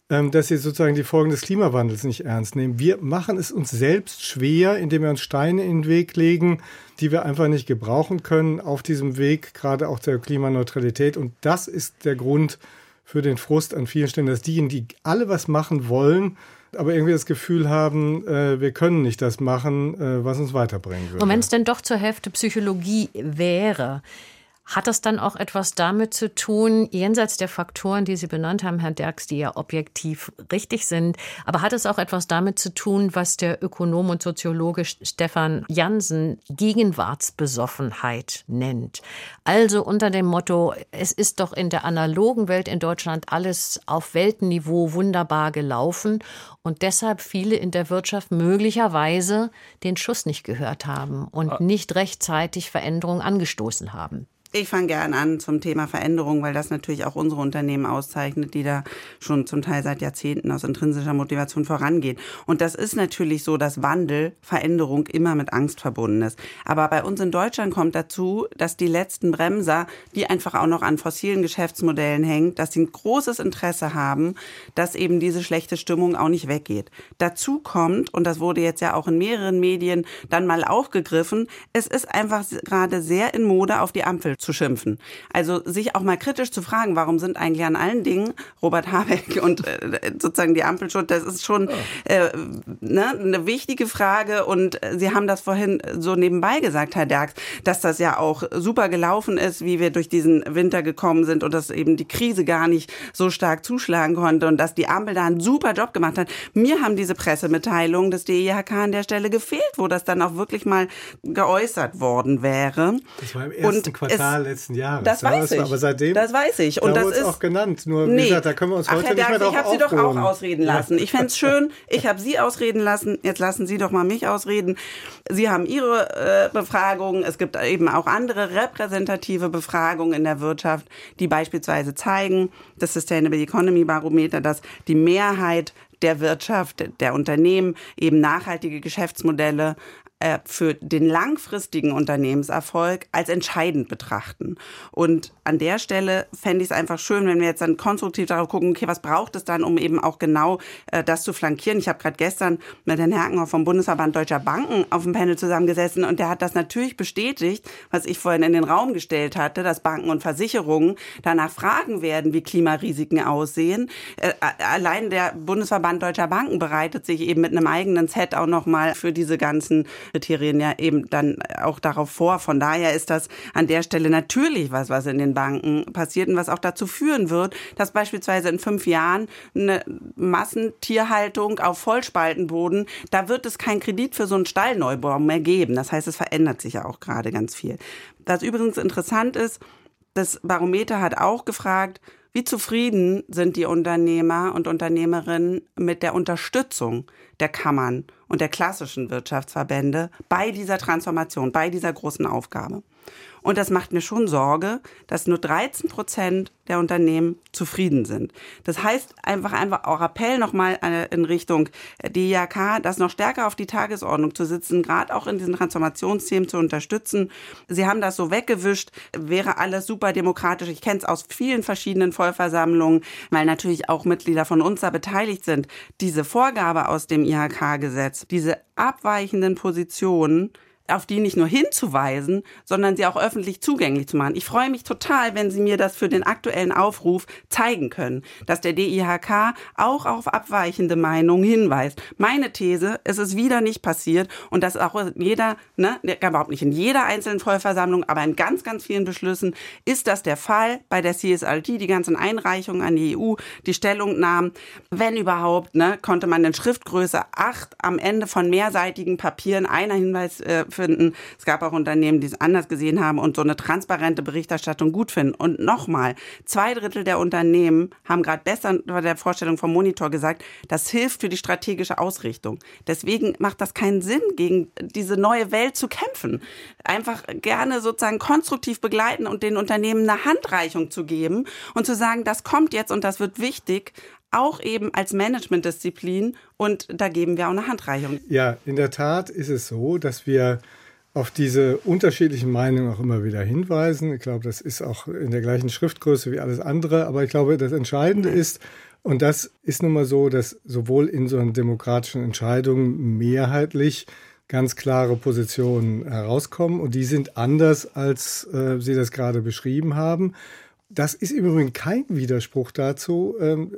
D: ähm, dass sie sozusagen die Folgen des Klimawandels nicht ernst nehmen. Wir machen es uns selbst schwer, indem wir uns Steine in den Weg legen, die wir einfach nicht gebrauchen können auf diesem Weg, gerade auch der Klimaneutralität. Und das ist der Grund für den Frust an vielen Stellen, dass diejenigen, die alle was machen wollen, aber irgendwie das Gefühl haben, äh, wir können nicht das machen, äh, was uns weiterbringen würde.
B: Und wenn es denn doch zur Hälfte Psychologie wäre, hat das dann auch etwas damit zu tun, jenseits der Faktoren, die Sie benannt haben, Herr Derks, die ja objektiv richtig sind, aber hat es auch etwas damit zu tun, was der Ökonom und Soziologe Stefan Jansen Gegenwartsbesoffenheit nennt? Also unter dem Motto, es ist doch in der analogen Welt in Deutschland alles auf Weltniveau wunderbar gelaufen und deshalb viele in der Wirtschaft möglicherweise den Schuss nicht gehört haben und ah. nicht rechtzeitig Veränderungen angestoßen haben.
E: Ich fange gern an zum Thema Veränderung, weil das natürlich auch unsere Unternehmen auszeichnet, die da schon zum Teil seit Jahrzehnten aus intrinsischer Motivation vorangehen. Und das ist natürlich so, dass Wandel, Veränderung immer mit Angst verbunden ist. Aber bei uns in Deutschland kommt dazu, dass die letzten Bremser, die einfach auch noch an fossilen Geschäftsmodellen hängen, dass sie ein großes Interesse haben, dass eben diese schlechte Stimmung auch nicht weggeht. Dazu kommt, und das wurde jetzt ja auch in mehreren Medien dann mal aufgegriffen, es ist einfach gerade sehr in Mode auf die Ampel zu schimpfen. Also sich auch mal kritisch zu fragen, warum sind eigentlich an allen Dingen Robert Habeck und äh, sozusagen die Ampel schuld, das ist schon äh, ne, eine wichtige Frage und Sie haben das vorhin so nebenbei gesagt, Herr Derks, dass das ja auch super gelaufen ist, wie wir durch diesen Winter gekommen sind und dass eben die Krise gar nicht so stark zuschlagen konnte und dass die Ampel da einen super Job gemacht hat. Mir haben diese Pressemitteilungen des DIHK an der Stelle gefehlt, wo das dann auch wirklich mal geäußert worden wäre.
D: Das war im ersten und Quartal Jahr letzten Jahres.
E: Das weiß
D: ja,
E: ich.
D: Aber seitdem.
E: Das weiß ich. Und das ist
D: auch genannt. Nur nee. wie gesagt, da können wir uns Ach, heute Herr nicht mehr drauf
E: Ich habe Sie doch auch ausreden lassen. Ich fände es schön. Ich habe Sie ausreden lassen. Jetzt lassen Sie doch mal mich ausreden. Sie haben Ihre äh, Befragungen. Es gibt eben auch andere repräsentative Befragungen in der Wirtschaft, die beispielsweise zeigen, das Sustainable Economy Barometer, dass die Mehrheit der Wirtschaft, der Unternehmen eben nachhaltige Geschäftsmodelle äh, für den langfristigen Unternehmenserfolg als entscheidend betrachten. Und an der Stelle fände ich es einfach schön, wenn wir jetzt dann konstruktiv darauf gucken, okay, was braucht es dann, um eben auch genau äh, das zu flankieren. Ich habe gerade gestern mit Herrn Herkenhoff vom Bundesverband Deutscher Banken auf dem Panel zusammengesessen und der hat das natürlich bestätigt, was ich vorhin in den Raum gestellt hatte, dass Banken und Versicherungen danach fragen werden, wie Klimarisiken aussehen. Äh, allein der Bundesverband Deutscher Banken bereitet sich eben mit einem eigenen Set auch nochmal für diese ganzen Kriterien ja eben dann auch darauf vor. Von daher ist das an der Stelle natürlich was, was in den Banken passiert und was auch dazu führen wird, dass beispielsweise in fünf Jahren eine Massentierhaltung auf Vollspaltenboden, da wird es keinen Kredit für so einen Stallneubau mehr geben. Das heißt, es verändert sich ja auch gerade ganz viel. Was übrigens interessant ist, das Barometer hat auch gefragt, wie zufrieden sind die Unternehmer und Unternehmerinnen mit der Unterstützung der Kammern und der klassischen Wirtschaftsverbände bei dieser Transformation, bei dieser großen Aufgabe? Und das macht mir schon Sorge, dass nur 13 Prozent der Unternehmen zufrieden sind. Das heißt einfach einfach auch Appell nochmal äh, in Richtung DIHK, das noch stärker auf die Tagesordnung zu sitzen, gerade auch in diesen Transformationsthemen zu unterstützen. Sie haben das so weggewischt, wäre alles super demokratisch. Ich kenne es aus vielen verschiedenen Vollversammlungen, weil natürlich auch Mitglieder von uns da beteiligt sind. Diese Vorgabe aus dem IHK-Gesetz, diese abweichenden Positionen, auf die nicht nur hinzuweisen, sondern sie auch öffentlich zugänglich zu machen. Ich freue mich total, wenn Sie mir das für den aktuellen Aufruf zeigen können, dass der DIHK auch auf abweichende Meinungen hinweist. Meine These, es ist wieder nicht passiert und das auch in jeder, ne, überhaupt nicht in jeder einzelnen Vollversammlung, aber in ganz, ganz vielen Beschlüssen ist das der Fall. Bei der CSLT, die ganzen Einreichungen an die EU, die Stellungnahmen, wenn überhaupt, ne, konnte man in Schriftgröße 8 am Ende von mehrseitigen Papieren einer Hinweis äh, finden. Es gab auch Unternehmen, die es anders gesehen haben und so eine transparente Berichterstattung gut finden. Und nochmal, zwei Drittel der Unternehmen haben gerade besser bei der Vorstellung vom Monitor gesagt, das hilft für die strategische Ausrichtung. Deswegen macht das keinen Sinn, gegen diese neue Welt zu kämpfen. Einfach gerne sozusagen konstruktiv begleiten und den Unternehmen eine Handreichung zu geben und zu sagen, das kommt jetzt und das wird wichtig, auch eben als Managementdisziplin und da geben wir auch eine Handreichung.
D: Ja, in der Tat ist es so, dass wir auf diese unterschiedlichen Meinungen auch immer wieder hinweisen. Ich glaube, das ist auch in der gleichen Schriftgröße wie alles andere. Aber ich glaube, das Entscheidende ist, und das ist nun mal so, dass sowohl in so demokratischen Entscheidung mehrheitlich ganz klare Positionen herauskommen. Und die sind anders, als äh, Sie das gerade beschrieben haben. Das ist im Übrigen kein Widerspruch dazu, ähm,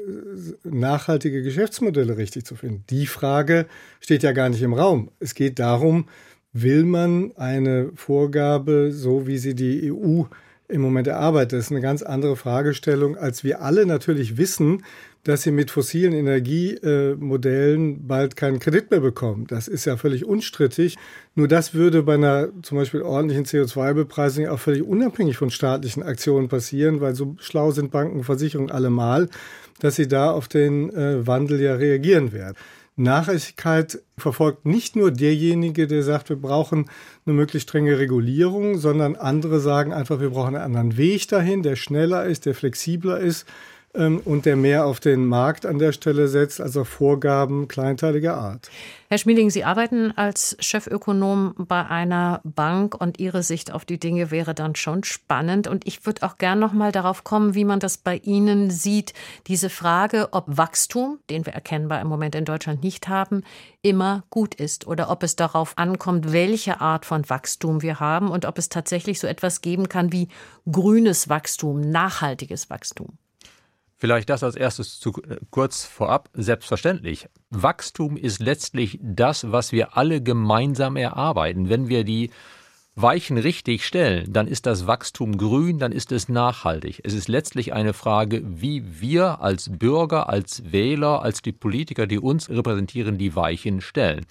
D: nachhaltige Geschäftsmodelle richtig zu finden. Die Frage steht ja gar nicht im Raum. Es geht darum, will man eine Vorgabe, so wie sie die EU im Moment erarbeitet? Das ist eine ganz andere Fragestellung, als wir alle natürlich wissen, dass sie mit fossilen Energiemodellen bald keinen Kredit mehr bekommen. Das ist ja völlig unstrittig. Nur das würde bei einer zum Beispiel ordentlichen CO2-Bepreisung auch völlig unabhängig von staatlichen Aktionen passieren, weil so schlau sind Banken, Versicherungen allemal, dass sie da auf den äh, Wandel ja reagieren werden. Nachhaltigkeit verfolgt nicht nur derjenige, der sagt, wir brauchen eine möglichst strenge Regulierung, sondern andere sagen einfach, wir brauchen einen anderen Weg dahin, der schneller ist, der flexibler ist und der mehr auf den Markt an der Stelle setzt, also Vorgaben kleinteiliger Art.
B: Herr Schmieding, Sie arbeiten als Chefökonom bei einer Bank und Ihre Sicht auf die Dinge wäre dann schon spannend. Und ich würde auch gern noch mal darauf kommen, wie man das bei Ihnen sieht. Diese Frage, ob Wachstum, den wir erkennbar im Moment in Deutschland nicht haben, immer gut ist oder ob es darauf ankommt, welche Art von Wachstum wir haben und ob es tatsächlich so etwas geben kann wie grünes Wachstum, nachhaltiges Wachstum.
C: Vielleicht das als erstes zu, äh, kurz vorab. Selbstverständlich. Wachstum ist letztlich das, was wir alle gemeinsam erarbeiten. Wenn wir die Weichen richtig stellen, dann ist das Wachstum grün, dann ist es nachhaltig. Es ist letztlich eine Frage, wie wir als Bürger, als Wähler, als die Politiker, die uns repräsentieren, die Weichen stellen.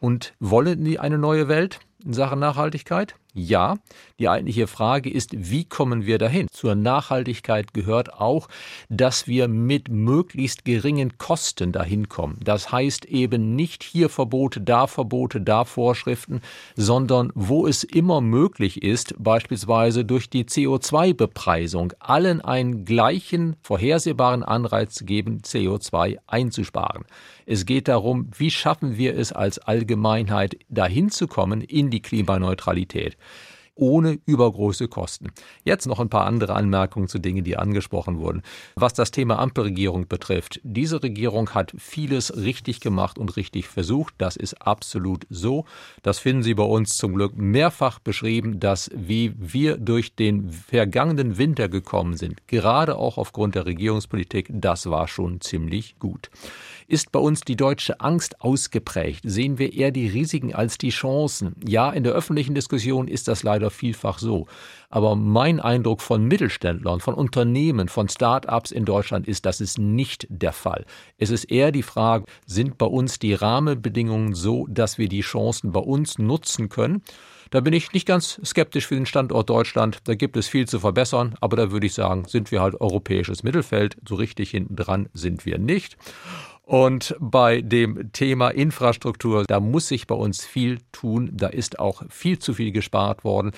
C: Und wollen die eine neue Welt in Sachen Nachhaltigkeit? Ja, die eigentliche Frage ist, wie kommen wir dahin? Zur Nachhaltigkeit gehört auch, dass wir mit möglichst geringen Kosten dahin kommen. Das heißt eben nicht hier Verbote, da Verbote, da Vorschriften, sondern wo es immer möglich ist, beispielsweise durch die CO2-Bepreisung, allen einen gleichen vorhersehbaren Anreiz zu geben, CO2 einzusparen. Es geht darum, wie schaffen wir es als Allgemeinheit dahin zu kommen in die Klimaneutralität ohne übergroße Kosten. Jetzt noch ein paar andere Anmerkungen zu Dingen, die angesprochen wurden. Was das Thema Ampelregierung betrifft, diese Regierung hat vieles richtig gemacht und richtig versucht. Das ist absolut so. Das finden Sie bei uns zum Glück mehrfach beschrieben, dass wie wir durch den vergangenen Winter gekommen sind, gerade auch aufgrund der Regierungspolitik, das war schon ziemlich gut. Ist bei uns die deutsche Angst ausgeprägt? Sehen wir eher die Risiken als die Chancen? Ja, in der öffentlichen Diskussion ist das leider vielfach so. Aber mein Eindruck von Mittelständlern, von Unternehmen, von Start-ups in Deutschland ist, das ist nicht der Fall. Es ist eher die Frage, sind bei uns die Rahmenbedingungen so, dass wir die Chancen bei uns nutzen können? Da bin ich nicht ganz skeptisch für den Standort Deutschland. Da gibt es viel zu verbessern, aber da würde ich sagen, sind wir halt europäisches Mittelfeld. So richtig hinten dran sind wir nicht. Und bei dem Thema Infrastruktur, da muss sich bei uns viel tun. Da ist auch viel zu viel gespart worden.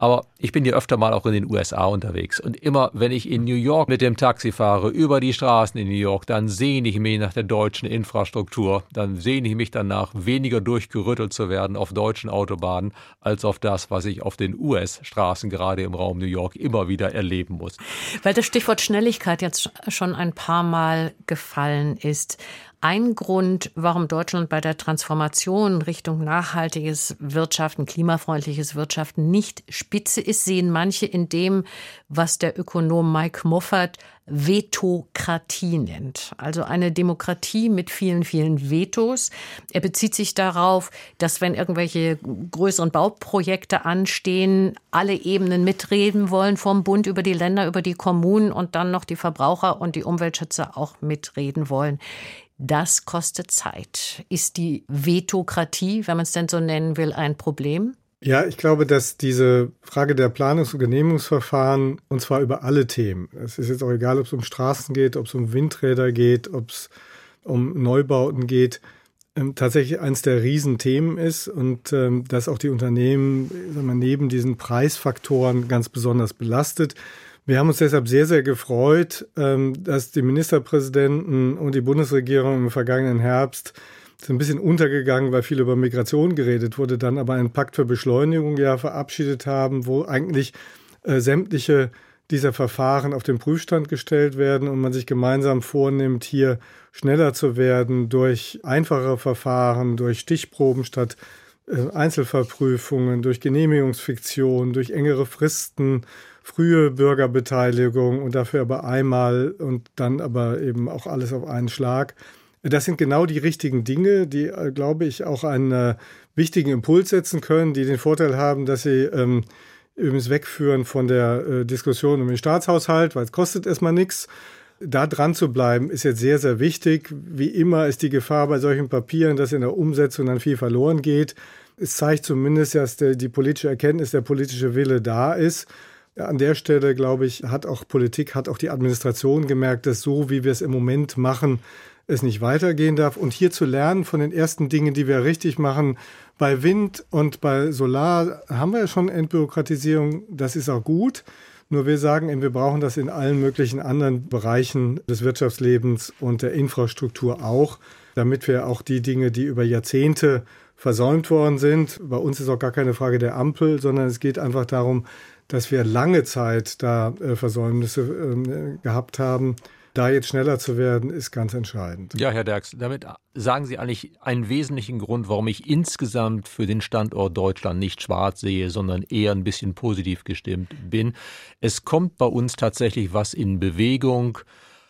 C: Aber ich bin ja öfter mal auch in den USA unterwegs. Und immer, wenn ich in New York mit dem Taxi fahre, über die Straßen in New York, dann sehne ich mich nach der deutschen Infrastruktur. Dann sehne ich mich danach, weniger durchgerüttelt zu werden auf deutschen Autobahnen, als auf das, was ich auf den US-Straßen gerade im Raum New York immer wieder erleben muss.
B: Weil das Stichwort Schnelligkeit jetzt schon ein paar Mal gefallen ist. Ein Grund, warum Deutschland bei der Transformation Richtung nachhaltiges Wirtschaften, klimafreundliches Wirtschaften nicht Spitze ist, sehen manche in dem, was der Ökonom Mike Moffat Vetokratie nennt. Also eine Demokratie mit vielen, vielen Vetos. Er bezieht sich darauf, dass wenn irgendwelche größeren Bauprojekte anstehen, alle Ebenen mitreden wollen, vom Bund über die Länder, über die Kommunen und dann noch die Verbraucher und die Umweltschützer auch mitreden wollen. Das kostet Zeit. Ist die Vetokratie, wenn man es denn so nennen will, ein Problem?
D: Ja, ich glaube, dass diese Frage der Planungs- und Genehmigungsverfahren, und zwar über alle Themen, es ist jetzt auch egal, ob es um Straßen geht, ob es um Windräder geht, ob es um Neubauten geht, ähm, tatsächlich eines der Riesenthemen ist und ähm, dass auch die Unternehmen sagen wir, neben diesen Preisfaktoren ganz besonders belastet. Wir haben uns deshalb sehr, sehr gefreut, ähm, dass die Ministerpräsidenten und die Bundesregierung im vergangenen Herbst ist ein bisschen untergegangen, weil viel über Migration geredet wurde, dann aber einen Pakt für Beschleunigung ja verabschiedet haben, wo eigentlich äh, sämtliche dieser Verfahren auf den Prüfstand gestellt werden und man sich gemeinsam vornimmt, hier schneller zu werden durch einfache Verfahren, durch Stichproben statt äh, Einzelverprüfungen, durch Genehmigungsfiktion, durch engere Fristen, frühe Bürgerbeteiligung und dafür aber einmal und dann aber eben auch alles auf einen Schlag. Das sind genau die richtigen Dinge, die, äh, glaube ich, auch einen äh, wichtigen Impuls setzen können, die den Vorteil haben, dass sie ähm, übrigens wegführen von der äh, Diskussion um den Staatshaushalt, weil es kostet erstmal nichts. Da dran zu bleiben, ist jetzt sehr, sehr wichtig. Wie immer ist die Gefahr bei solchen Papieren, dass in der Umsetzung dann viel verloren geht. Es zeigt zumindest, dass der, die politische Erkenntnis, der politische Wille da ist. An der Stelle, glaube ich, hat auch Politik, hat auch die Administration gemerkt, dass so, wie wir es im Moment machen, es nicht weitergehen darf. Und hier zu lernen von den ersten Dingen, die wir richtig machen, bei Wind und bei Solar haben wir ja schon Entbürokratisierung, das ist auch gut. Nur wir sagen, wir brauchen das in allen möglichen anderen Bereichen des Wirtschaftslebens und der Infrastruktur auch, damit wir auch die Dinge, die über Jahrzehnte versäumt worden sind, bei uns ist auch gar keine Frage der Ampel, sondern es geht einfach darum, dass wir lange Zeit da äh, Versäumnisse äh, gehabt haben, da jetzt schneller zu werden, ist ganz entscheidend.
C: Ja, Herr Derks, damit sagen Sie eigentlich einen wesentlichen Grund, warum ich insgesamt für den Standort Deutschland nicht schwarz sehe, sondern eher ein bisschen positiv gestimmt bin. Es kommt bei uns tatsächlich was in Bewegung.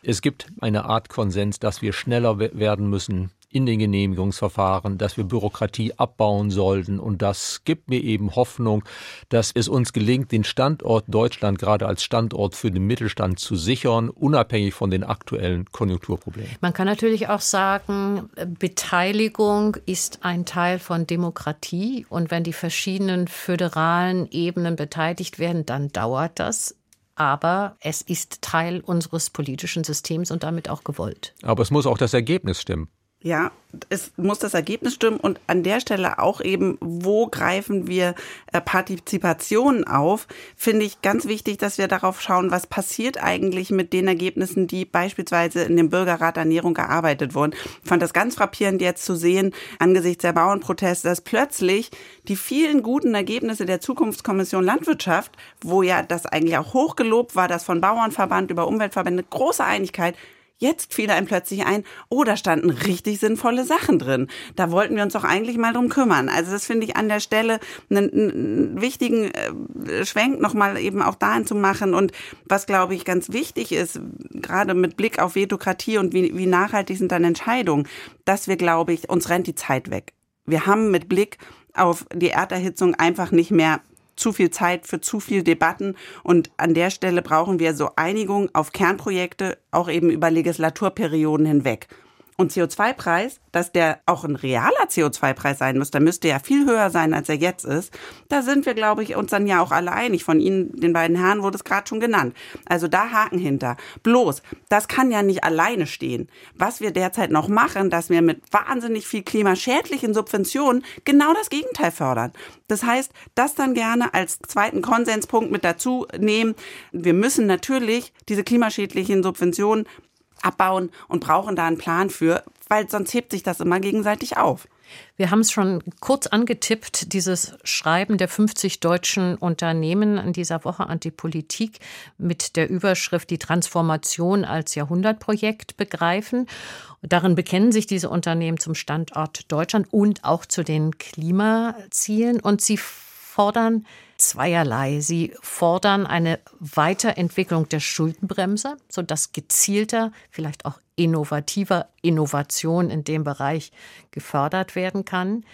C: Es gibt eine Art Konsens, dass wir schneller werden müssen in den Genehmigungsverfahren, dass wir Bürokratie abbauen sollten. Und das gibt mir eben Hoffnung, dass es uns gelingt, den Standort Deutschland gerade als Standort für den Mittelstand zu sichern, unabhängig von den aktuellen Konjunkturproblemen.
B: Man kann natürlich auch sagen, Beteiligung ist ein Teil von Demokratie. Und wenn die verschiedenen föderalen Ebenen beteiligt werden, dann dauert das aber es ist Teil unseres politischen Systems und damit auch gewollt.
C: Aber es muss auch das Ergebnis stimmen.
E: Ja, es muss das Ergebnis stimmen und an der Stelle auch eben, wo greifen wir äh, Partizipation auf, finde ich ganz wichtig, dass wir darauf schauen, was passiert eigentlich mit den Ergebnissen, die beispielsweise in dem Bürgerrat Ernährung gearbeitet wurden. Ich fand das ganz frappierend jetzt zu sehen, angesichts der Bauernproteste, dass plötzlich die vielen guten Ergebnisse der Zukunftskommission Landwirtschaft, wo ja das eigentlich auch hochgelobt war, dass von Bauernverband über Umweltverbände große Einigkeit, Jetzt fiel einem plötzlich ein, oh, da standen richtig sinnvolle Sachen drin. Da wollten wir uns doch eigentlich mal drum kümmern. Also das finde ich an der Stelle einen, einen wichtigen äh, Schwenk nochmal eben auch dahin zu machen. Und was, glaube ich, ganz wichtig ist, gerade mit Blick auf Vetokratie und wie, wie nachhaltig sind dann Entscheidungen, dass wir, glaube ich, uns rennt die Zeit weg. Wir haben mit Blick auf die Erderhitzung einfach nicht mehr zu viel Zeit für zu viel Debatten. Und an der Stelle brauchen wir so Einigung auf Kernprojekte, auch eben über Legislaturperioden hinweg. Und CO2-Preis, dass der auch ein realer CO2-Preis sein muss, der müsste ja viel höher sein, als er jetzt ist. Da sind wir, glaube ich, uns dann ja auch alle einig. Von Ihnen, den beiden Herren, wurde es gerade schon genannt. Also da Haken hinter. Bloß, das kann ja nicht alleine stehen. Was wir derzeit noch machen, dass wir mit wahnsinnig viel klimaschädlichen Subventionen genau das Gegenteil fördern. Das heißt, das dann gerne als zweiten Konsenspunkt mit dazu nehmen. Wir müssen natürlich diese klimaschädlichen Subventionen abbauen und brauchen da einen Plan für, weil sonst hebt sich das immer gegenseitig auf.
B: Wir haben es schon kurz angetippt, dieses Schreiben der 50 deutschen Unternehmen in dieser Woche an die Politik mit der Überschrift Die Transformation als Jahrhundertprojekt begreifen. Darin bekennen sich diese Unternehmen zum Standort Deutschland und auch zu den Klimazielen und sie fordern zweierlei. Sie fordern eine Weiterentwicklung der Schuldenbremse, sodass gezielter, vielleicht auch innovativer Innovation in dem Bereich gefördert werden kann.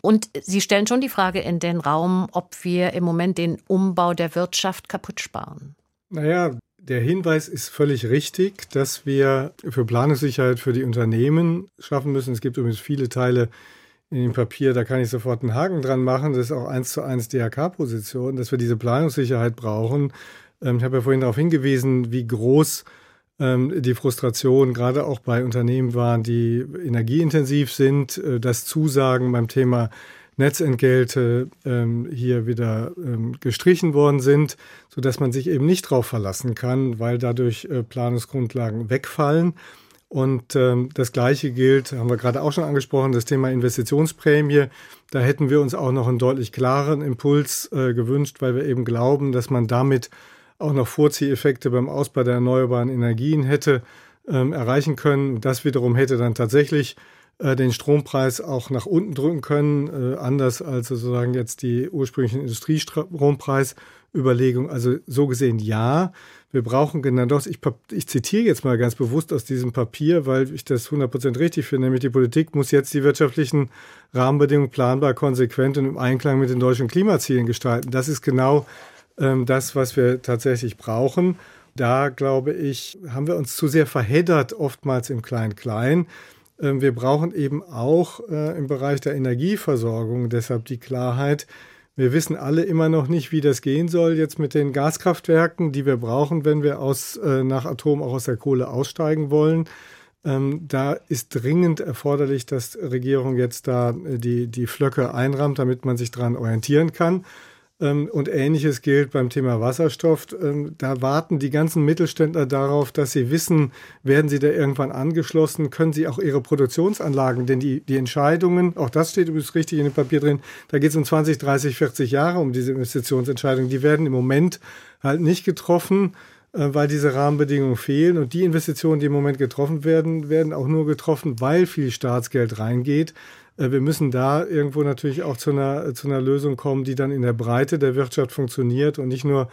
B: Und Sie stellen schon die Frage in den Raum, ob wir im Moment den Umbau der Wirtschaft kaputt sparen.
D: Naja, der Hinweis ist völlig richtig, dass wir für Planungssicherheit für die Unternehmen schaffen müssen. Es gibt übrigens viele Teile in dem Papier, da kann ich sofort einen Haken dran machen. Das ist auch eins zu eins DRK-Position, dass wir diese Planungssicherheit brauchen. Ähm, ich habe ja vorhin darauf hingewiesen, wie groß ähm, die Frustration gerade auch bei Unternehmen waren, die energieintensiv sind, äh, dass Zusagen beim Thema Netzentgelte ähm, hier wieder gestrichen worden sind, so dass man sich eben nicht darauf verlassen kann, weil dadurch äh, Planungsgrundlagen wegfallen. Und ähm, das Gleiche gilt, haben wir gerade auch schon angesprochen, das Thema Investitionsprämie. Da hätten wir uns auch noch einen deutlich klareren Impuls äh, gewünscht, weil wir eben glauben, dass man damit auch noch Vorzieheffekte beim Ausbau der erneuerbaren Energien hätte ähm, erreichen können. Das wiederum hätte dann tatsächlich äh, den Strompreis auch nach unten drücken können, äh, anders als sozusagen jetzt die ursprünglichen Industriestrompreisüberlegungen. Also so gesehen ja. Wir brauchen genau das. Ich, ich zitiere jetzt mal ganz bewusst aus diesem Papier, weil ich das 100% richtig finde, nämlich die Politik muss jetzt die wirtschaftlichen Rahmenbedingungen planbar, konsequent und im Einklang mit den deutschen Klimazielen gestalten. Das ist genau ähm, das, was wir tatsächlich brauchen. Da, glaube ich, haben wir uns zu sehr verheddert, oftmals im Klein-Klein. Ähm, wir brauchen eben auch äh, im Bereich der Energieversorgung deshalb die Klarheit, wir wissen alle immer noch nicht, wie das gehen soll jetzt mit den Gaskraftwerken, die wir brauchen, wenn wir aus, äh, nach Atom auch aus der Kohle aussteigen wollen. Ähm, da ist dringend erforderlich, dass Regierung jetzt da äh, die, die Flöcke einrammt, damit man sich daran orientieren kann. Ähm, und ähnliches gilt beim Thema Wasserstoff. Ähm, da warten die ganzen Mittelständler darauf, dass sie wissen, werden sie da irgendwann angeschlossen, können sie auch ihre Produktionsanlagen, denn die, die Entscheidungen, auch das steht übrigens richtig in dem Papier drin, da geht es um 20, 30, 40 Jahre um diese Investitionsentscheidungen. Die werden im Moment halt nicht getroffen äh, weil diese Rahmenbedingungen fehlen. Und die Investitionen, die im Moment getroffen werden, werden auch nur getroffen, weil viel Staatsgeld reingeht. Äh, wir müssen da irgendwo natürlich auch zu einer, zu einer Lösung kommen, die dann in der Breite der Wirtschaft funktioniert und nicht nur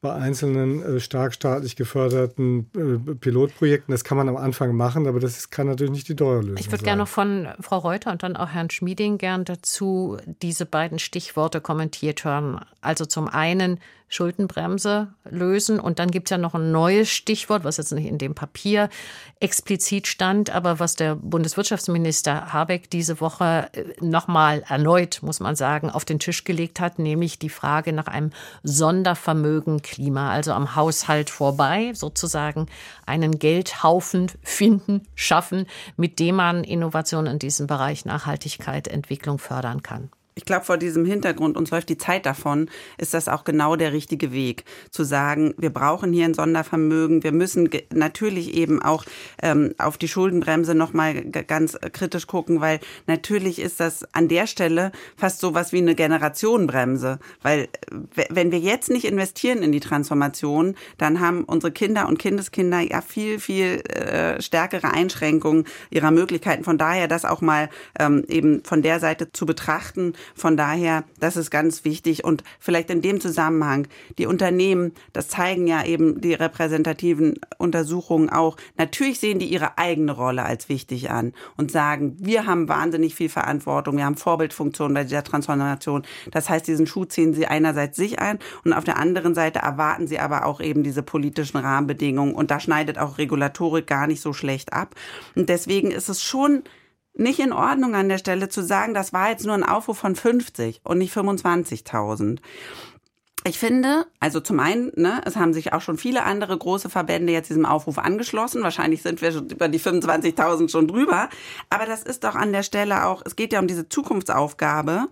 D: bei einzelnen äh, stark staatlich geförderten äh, Pilotprojekten. Das kann man am Anfang machen, aber das ist, kann natürlich nicht die Dauerlösung
B: Ich würde gerne noch von Frau Reuter und dann auch Herrn Schmieding gern dazu diese beiden Stichworte kommentiert hören. Also zum einen Schuldenbremse lösen. Und dann gibt es ja noch ein neues Stichwort, was jetzt nicht in dem Papier explizit stand, aber was der Bundeswirtschaftsminister Habeck diese Woche äh, nochmal erneut, muss man sagen, auf den Tisch gelegt hat, nämlich die Frage nach einem Sondervermögen Klima, also am Haushalt vorbei, sozusagen einen Geldhaufen finden, schaffen, mit dem man Innovationen in diesem Bereich Nachhaltigkeit, Entwicklung fördern kann
E: ich glaube, vor diesem Hintergrund, uns läuft die Zeit davon, ist das auch genau der richtige Weg, zu sagen, wir brauchen hier ein Sondervermögen, wir müssen natürlich eben auch ähm, auf die Schuldenbremse nochmal ganz kritisch gucken, weil natürlich ist das an der Stelle fast so was wie eine Generationenbremse, weil wenn wir jetzt nicht investieren in die Transformation, dann haben unsere Kinder und Kindeskinder ja viel, viel äh, stärkere Einschränkungen ihrer Möglichkeiten. Von daher das auch mal ähm, eben von der Seite zu betrachten, von daher, das ist ganz wichtig und vielleicht in dem Zusammenhang, die Unternehmen, das zeigen ja eben die repräsentativen Untersuchungen auch, natürlich sehen die ihre eigene Rolle als wichtig an und sagen, wir haben wahnsinnig viel Verantwortung, wir haben Vorbildfunktion bei dieser Transformation. Das heißt, diesen Schuh ziehen sie einerseits sich ein und auf der anderen Seite erwarten sie aber auch eben diese politischen Rahmenbedingungen und da schneidet auch Regulatorik gar nicht so schlecht ab. Und deswegen ist es schon nicht in Ordnung an der Stelle zu sagen, das war jetzt nur ein Aufruf von 50 und nicht 25.000. Ich finde, also zum einen, ne, es haben sich auch schon viele andere große Verbände jetzt diesem Aufruf angeschlossen. Wahrscheinlich sind wir schon über die 25.000 schon drüber. Aber das ist doch an der Stelle auch, es geht ja um diese Zukunftsaufgabe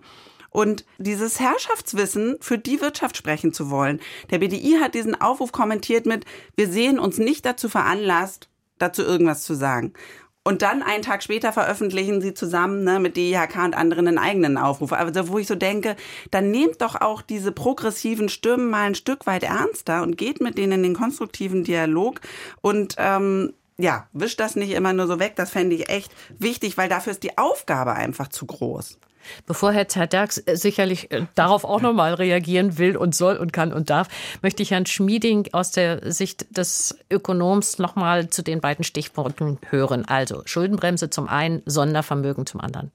E: und dieses Herrschaftswissen für die Wirtschaft sprechen zu wollen. Der BDI hat diesen Aufruf kommentiert mit, wir sehen uns nicht dazu veranlasst, dazu irgendwas zu sagen. Und dann einen Tag später veröffentlichen sie zusammen ne, mit DIHK und anderen einen eigenen Aufruf. Also wo ich so denke, dann nehmt doch auch diese progressiven Stimmen mal ein Stück weit ernster und geht mit denen in den konstruktiven Dialog und ähm, ja, wischt das nicht immer nur so weg. Das fände ich echt wichtig, weil dafür ist die Aufgabe einfach zu groß.
B: Bevor Herr Zerdax äh, sicherlich äh, darauf auch noch mal reagieren will und soll und kann und darf, möchte ich Herrn Schmieding aus der Sicht des Ökonoms noch mal zu den beiden Stichworten hören. Also Schuldenbremse zum einen, Sondervermögen zum anderen.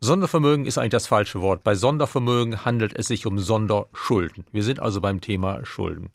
C: Sondervermögen ist eigentlich das falsche Wort. Bei Sondervermögen handelt es sich um Sonderschulden. Wir sind also beim Thema Schulden.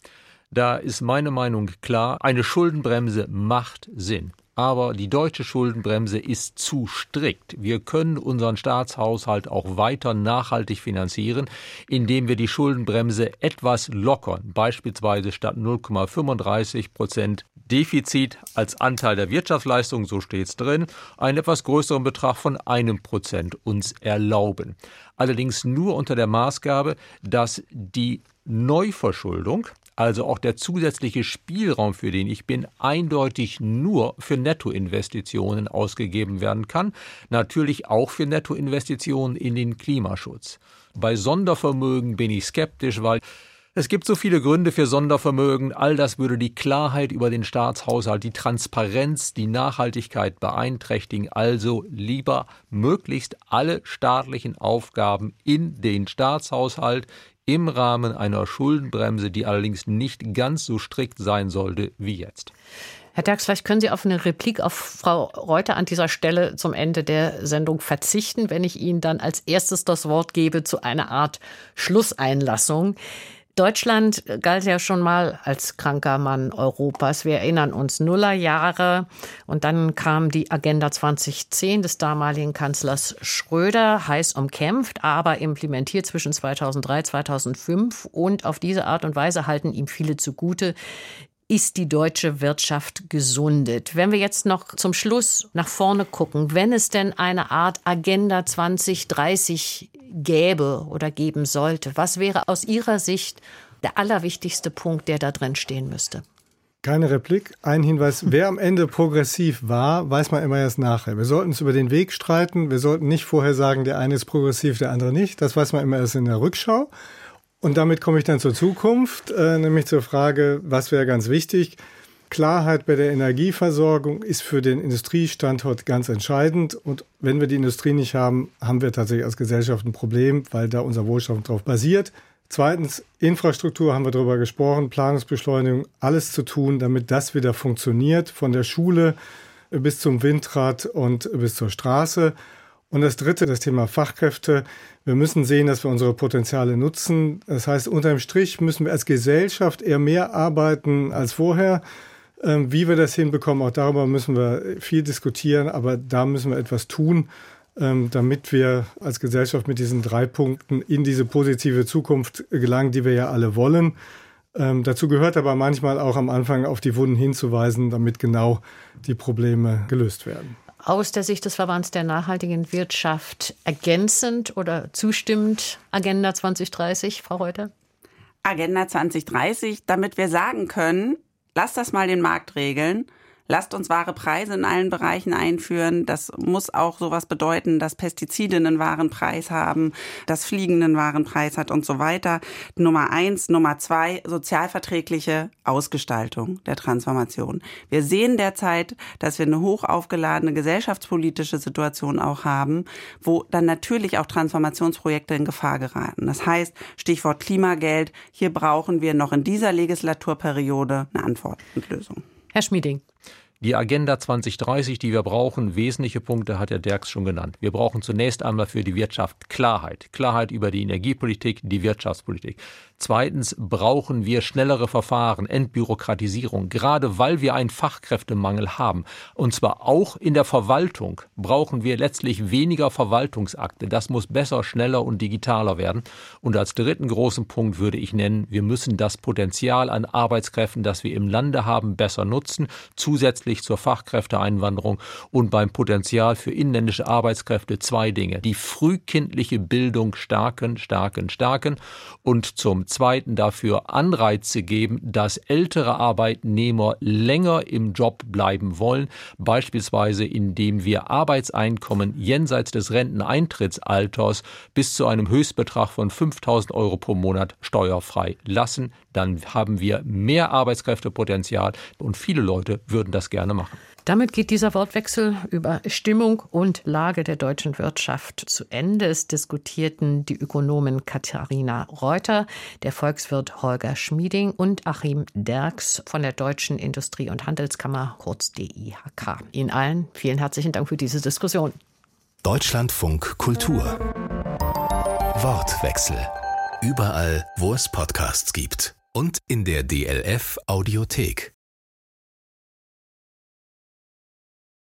C: Da ist meine Meinung klar, eine Schuldenbremse macht Sinn. Aber die deutsche Schuldenbremse ist zu strikt. Wir können unseren Staatshaushalt auch weiter nachhaltig finanzieren, indem wir die Schuldenbremse etwas lockern, beispielsweise statt 0,35 Prozent Defizit als Anteil der Wirtschaftsleistung, so steht es drin, einen etwas größeren Betrag von einem Prozent uns erlauben. Allerdings nur unter der Maßgabe, dass die Neuverschuldung also auch der zusätzliche Spielraum, für den ich bin, eindeutig nur für Nettoinvestitionen ausgegeben werden kann, natürlich auch für Nettoinvestitionen in den Klimaschutz. Bei Sondervermögen bin ich skeptisch, weil es gibt so viele Gründe für Sondervermögen. All das würde die Klarheit über den Staatshaushalt, die Transparenz, die Nachhaltigkeit beeinträchtigen. Also lieber möglichst alle staatlichen Aufgaben in den Staatshaushalt, im Rahmen einer Schuldenbremse, die allerdings nicht ganz so strikt sein sollte wie jetzt.
B: Herr Derks, vielleicht können Sie auf eine Replik auf Frau Reuter an dieser Stelle zum Ende der Sendung verzichten, wenn ich Ihnen dann als erstes das Wort gebe zu einer Art Schlusseinlassung. Deutschland galt ja schon mal als kranker Mann Europas. Wir erinnern uns Nullerjahre und dann kam die Agenda 2010 des damaligen Kanzlers Schröder, heiß umkämpft, aber implementiert zwischen 2003 2005 und auf diese Art und Weise halten ihm viele zugute, ist die deutsche Wirtschaft gesundet. Wenn wir jetzt noch zum Schluss nach vorne gucken, wenn es denn eine Art Agenda 2030 gäbe oder geben sollte, was wäre aus Ihrer Sicht der allerwichtigste Punkt, der da drin stehen müsste?
D: Keine Replik. Ein Hinweis. Wer am Ende progressiv war, weiß man immer erst nachher. Wir sollten uns über den Weg streiten. Wir sollten nicht vorher sagen, der eine ist progressiv, der andere nicht. Das weiß man immer erst in der Rückschau. Und damit komme ich dann zur Zukunft, äh, nämlich zur Frage, was wäre ganz wichtig. Klarheit bei der Energieversorgung ist für den Industriestandort ganz entscheidend. Und wenn wir die Industrie nicht haben, haben wir tatsächlich als Gesellschaft ein Problem, weil da unser Wohlstand drauf basiert. Zweitens, Infrastruktur haben wir darüber gesprochen, Planungsbeschleunigung, alles zu tun, damit das wieder funktioniert, von der Schule bis zum Windrad und bis zur Straße. Und das Dritte, das Thema Fachkräfte. Wir müssen sehen, dass wir unsere Potenziale nutzen. Das heißt, unterm Strich müssen wir als Gesellschaft eher mehr arbeiten als vorher. Ähm, wie wir das hinbekommen, auch darüber müssen wir viel diskutieren, aber da müssen wir etwas tun, ähm, damit wir als Gesellschaft mit diesen drei Punkten in diese positive Zukunft gelangen, die wir ja alle wollen. Ähm, dazu gehört aber manchmal auch am Anfang auf die Wunden hinzuweisen, damit genau die Probleme gelöst werden
B: aus der Sicht des Verbands der nachhaltigen Wirtschaft ergänzend oder zustimmend Agenda 2030, Frau Reuter?
E: Agenda 2030, damit wir sagen können, lass das mal den Markt regeln lasst uns wahre Preise in allen Bereichen einführen. Das muss auch sowas bedeuten, dass Pestizide einen wahren Preis haben, dass Fliegen einen wahren Preis hat und so weiter. Nummer eins. Nummer zwei, sozialverträgliche Ausgestaltung der Transformation. Wir sehen derzeit, dass wir eine hoch aufgeladene gesellschaftspolitische Situation auch haben, wo dann natürlich auch Transformationsprojekte in Gefahr geraten. Das heißt, Stichwort Klimageld, hier brauchen wir noch in dieser Legislaturperiode eine Antwort und Lösung.
B: Herr Schmieding.
C: Die Agenda 2030, die wir brauchen, wesentliche Punkte hat der Dirks schon genannt. Wir brauchen zunächst einmal für die Wirtschaft Klarheit. Klarheit über die Energiepolitik, die Wirtschaftspolitik. Zweitens brauchen wir schnellere Verfahren, Entbürokratisierung, gerade weil wir einen Fachkräftemangel haben. Und zwar auch in der Verwaltung brauchen wir letztlich weniger Verwaltungsakte. Das muss besser, schneller und digitaler werden. Und als dritten großen Punkt würde ich nennen, wir müssen das Potenzial an Arbeitskräften, das wir im Lande haben, besser nutzen, zusätzlich zur Fachkräfteeinwanderung und beim Potenzial für inländische Arbeitskräfte zwei Dinge. Die frühkindliche Bildung stärken, stärken, stärken und zum Zweiten dafür Anreize geben, dass ältere Arbeitnehmer länger im Job bleiben wollen, beispielsweise indem wir Arbeitseinkommen jenseits des Renteneintrittsalters bis zu einem Höchstbetrag von 5000 Euro pro Monat steuerfrei lassen. Dann haben wir mehr Arbeitskräftepotenzial und viele Leute würden das gerne machen.
B: Damit geht dieser Wortwechsel über Stimmung und Lage der deutschen Wirtschaft zu Ende. Es diskutierten die Ökonomen Katharina Reuter, der Volkswirt Holger Schmieding und Achim Derks von der Deutschen Industrie- und Handelskammer, kurz DIHK. Ihnen allen vielen herzlichen Dank für diese Diskussion.
A: Deutschlandfunk Kultur. Wortwechsel. Überall, wo es Podcasts gibt. Und in der DLF Audiothek.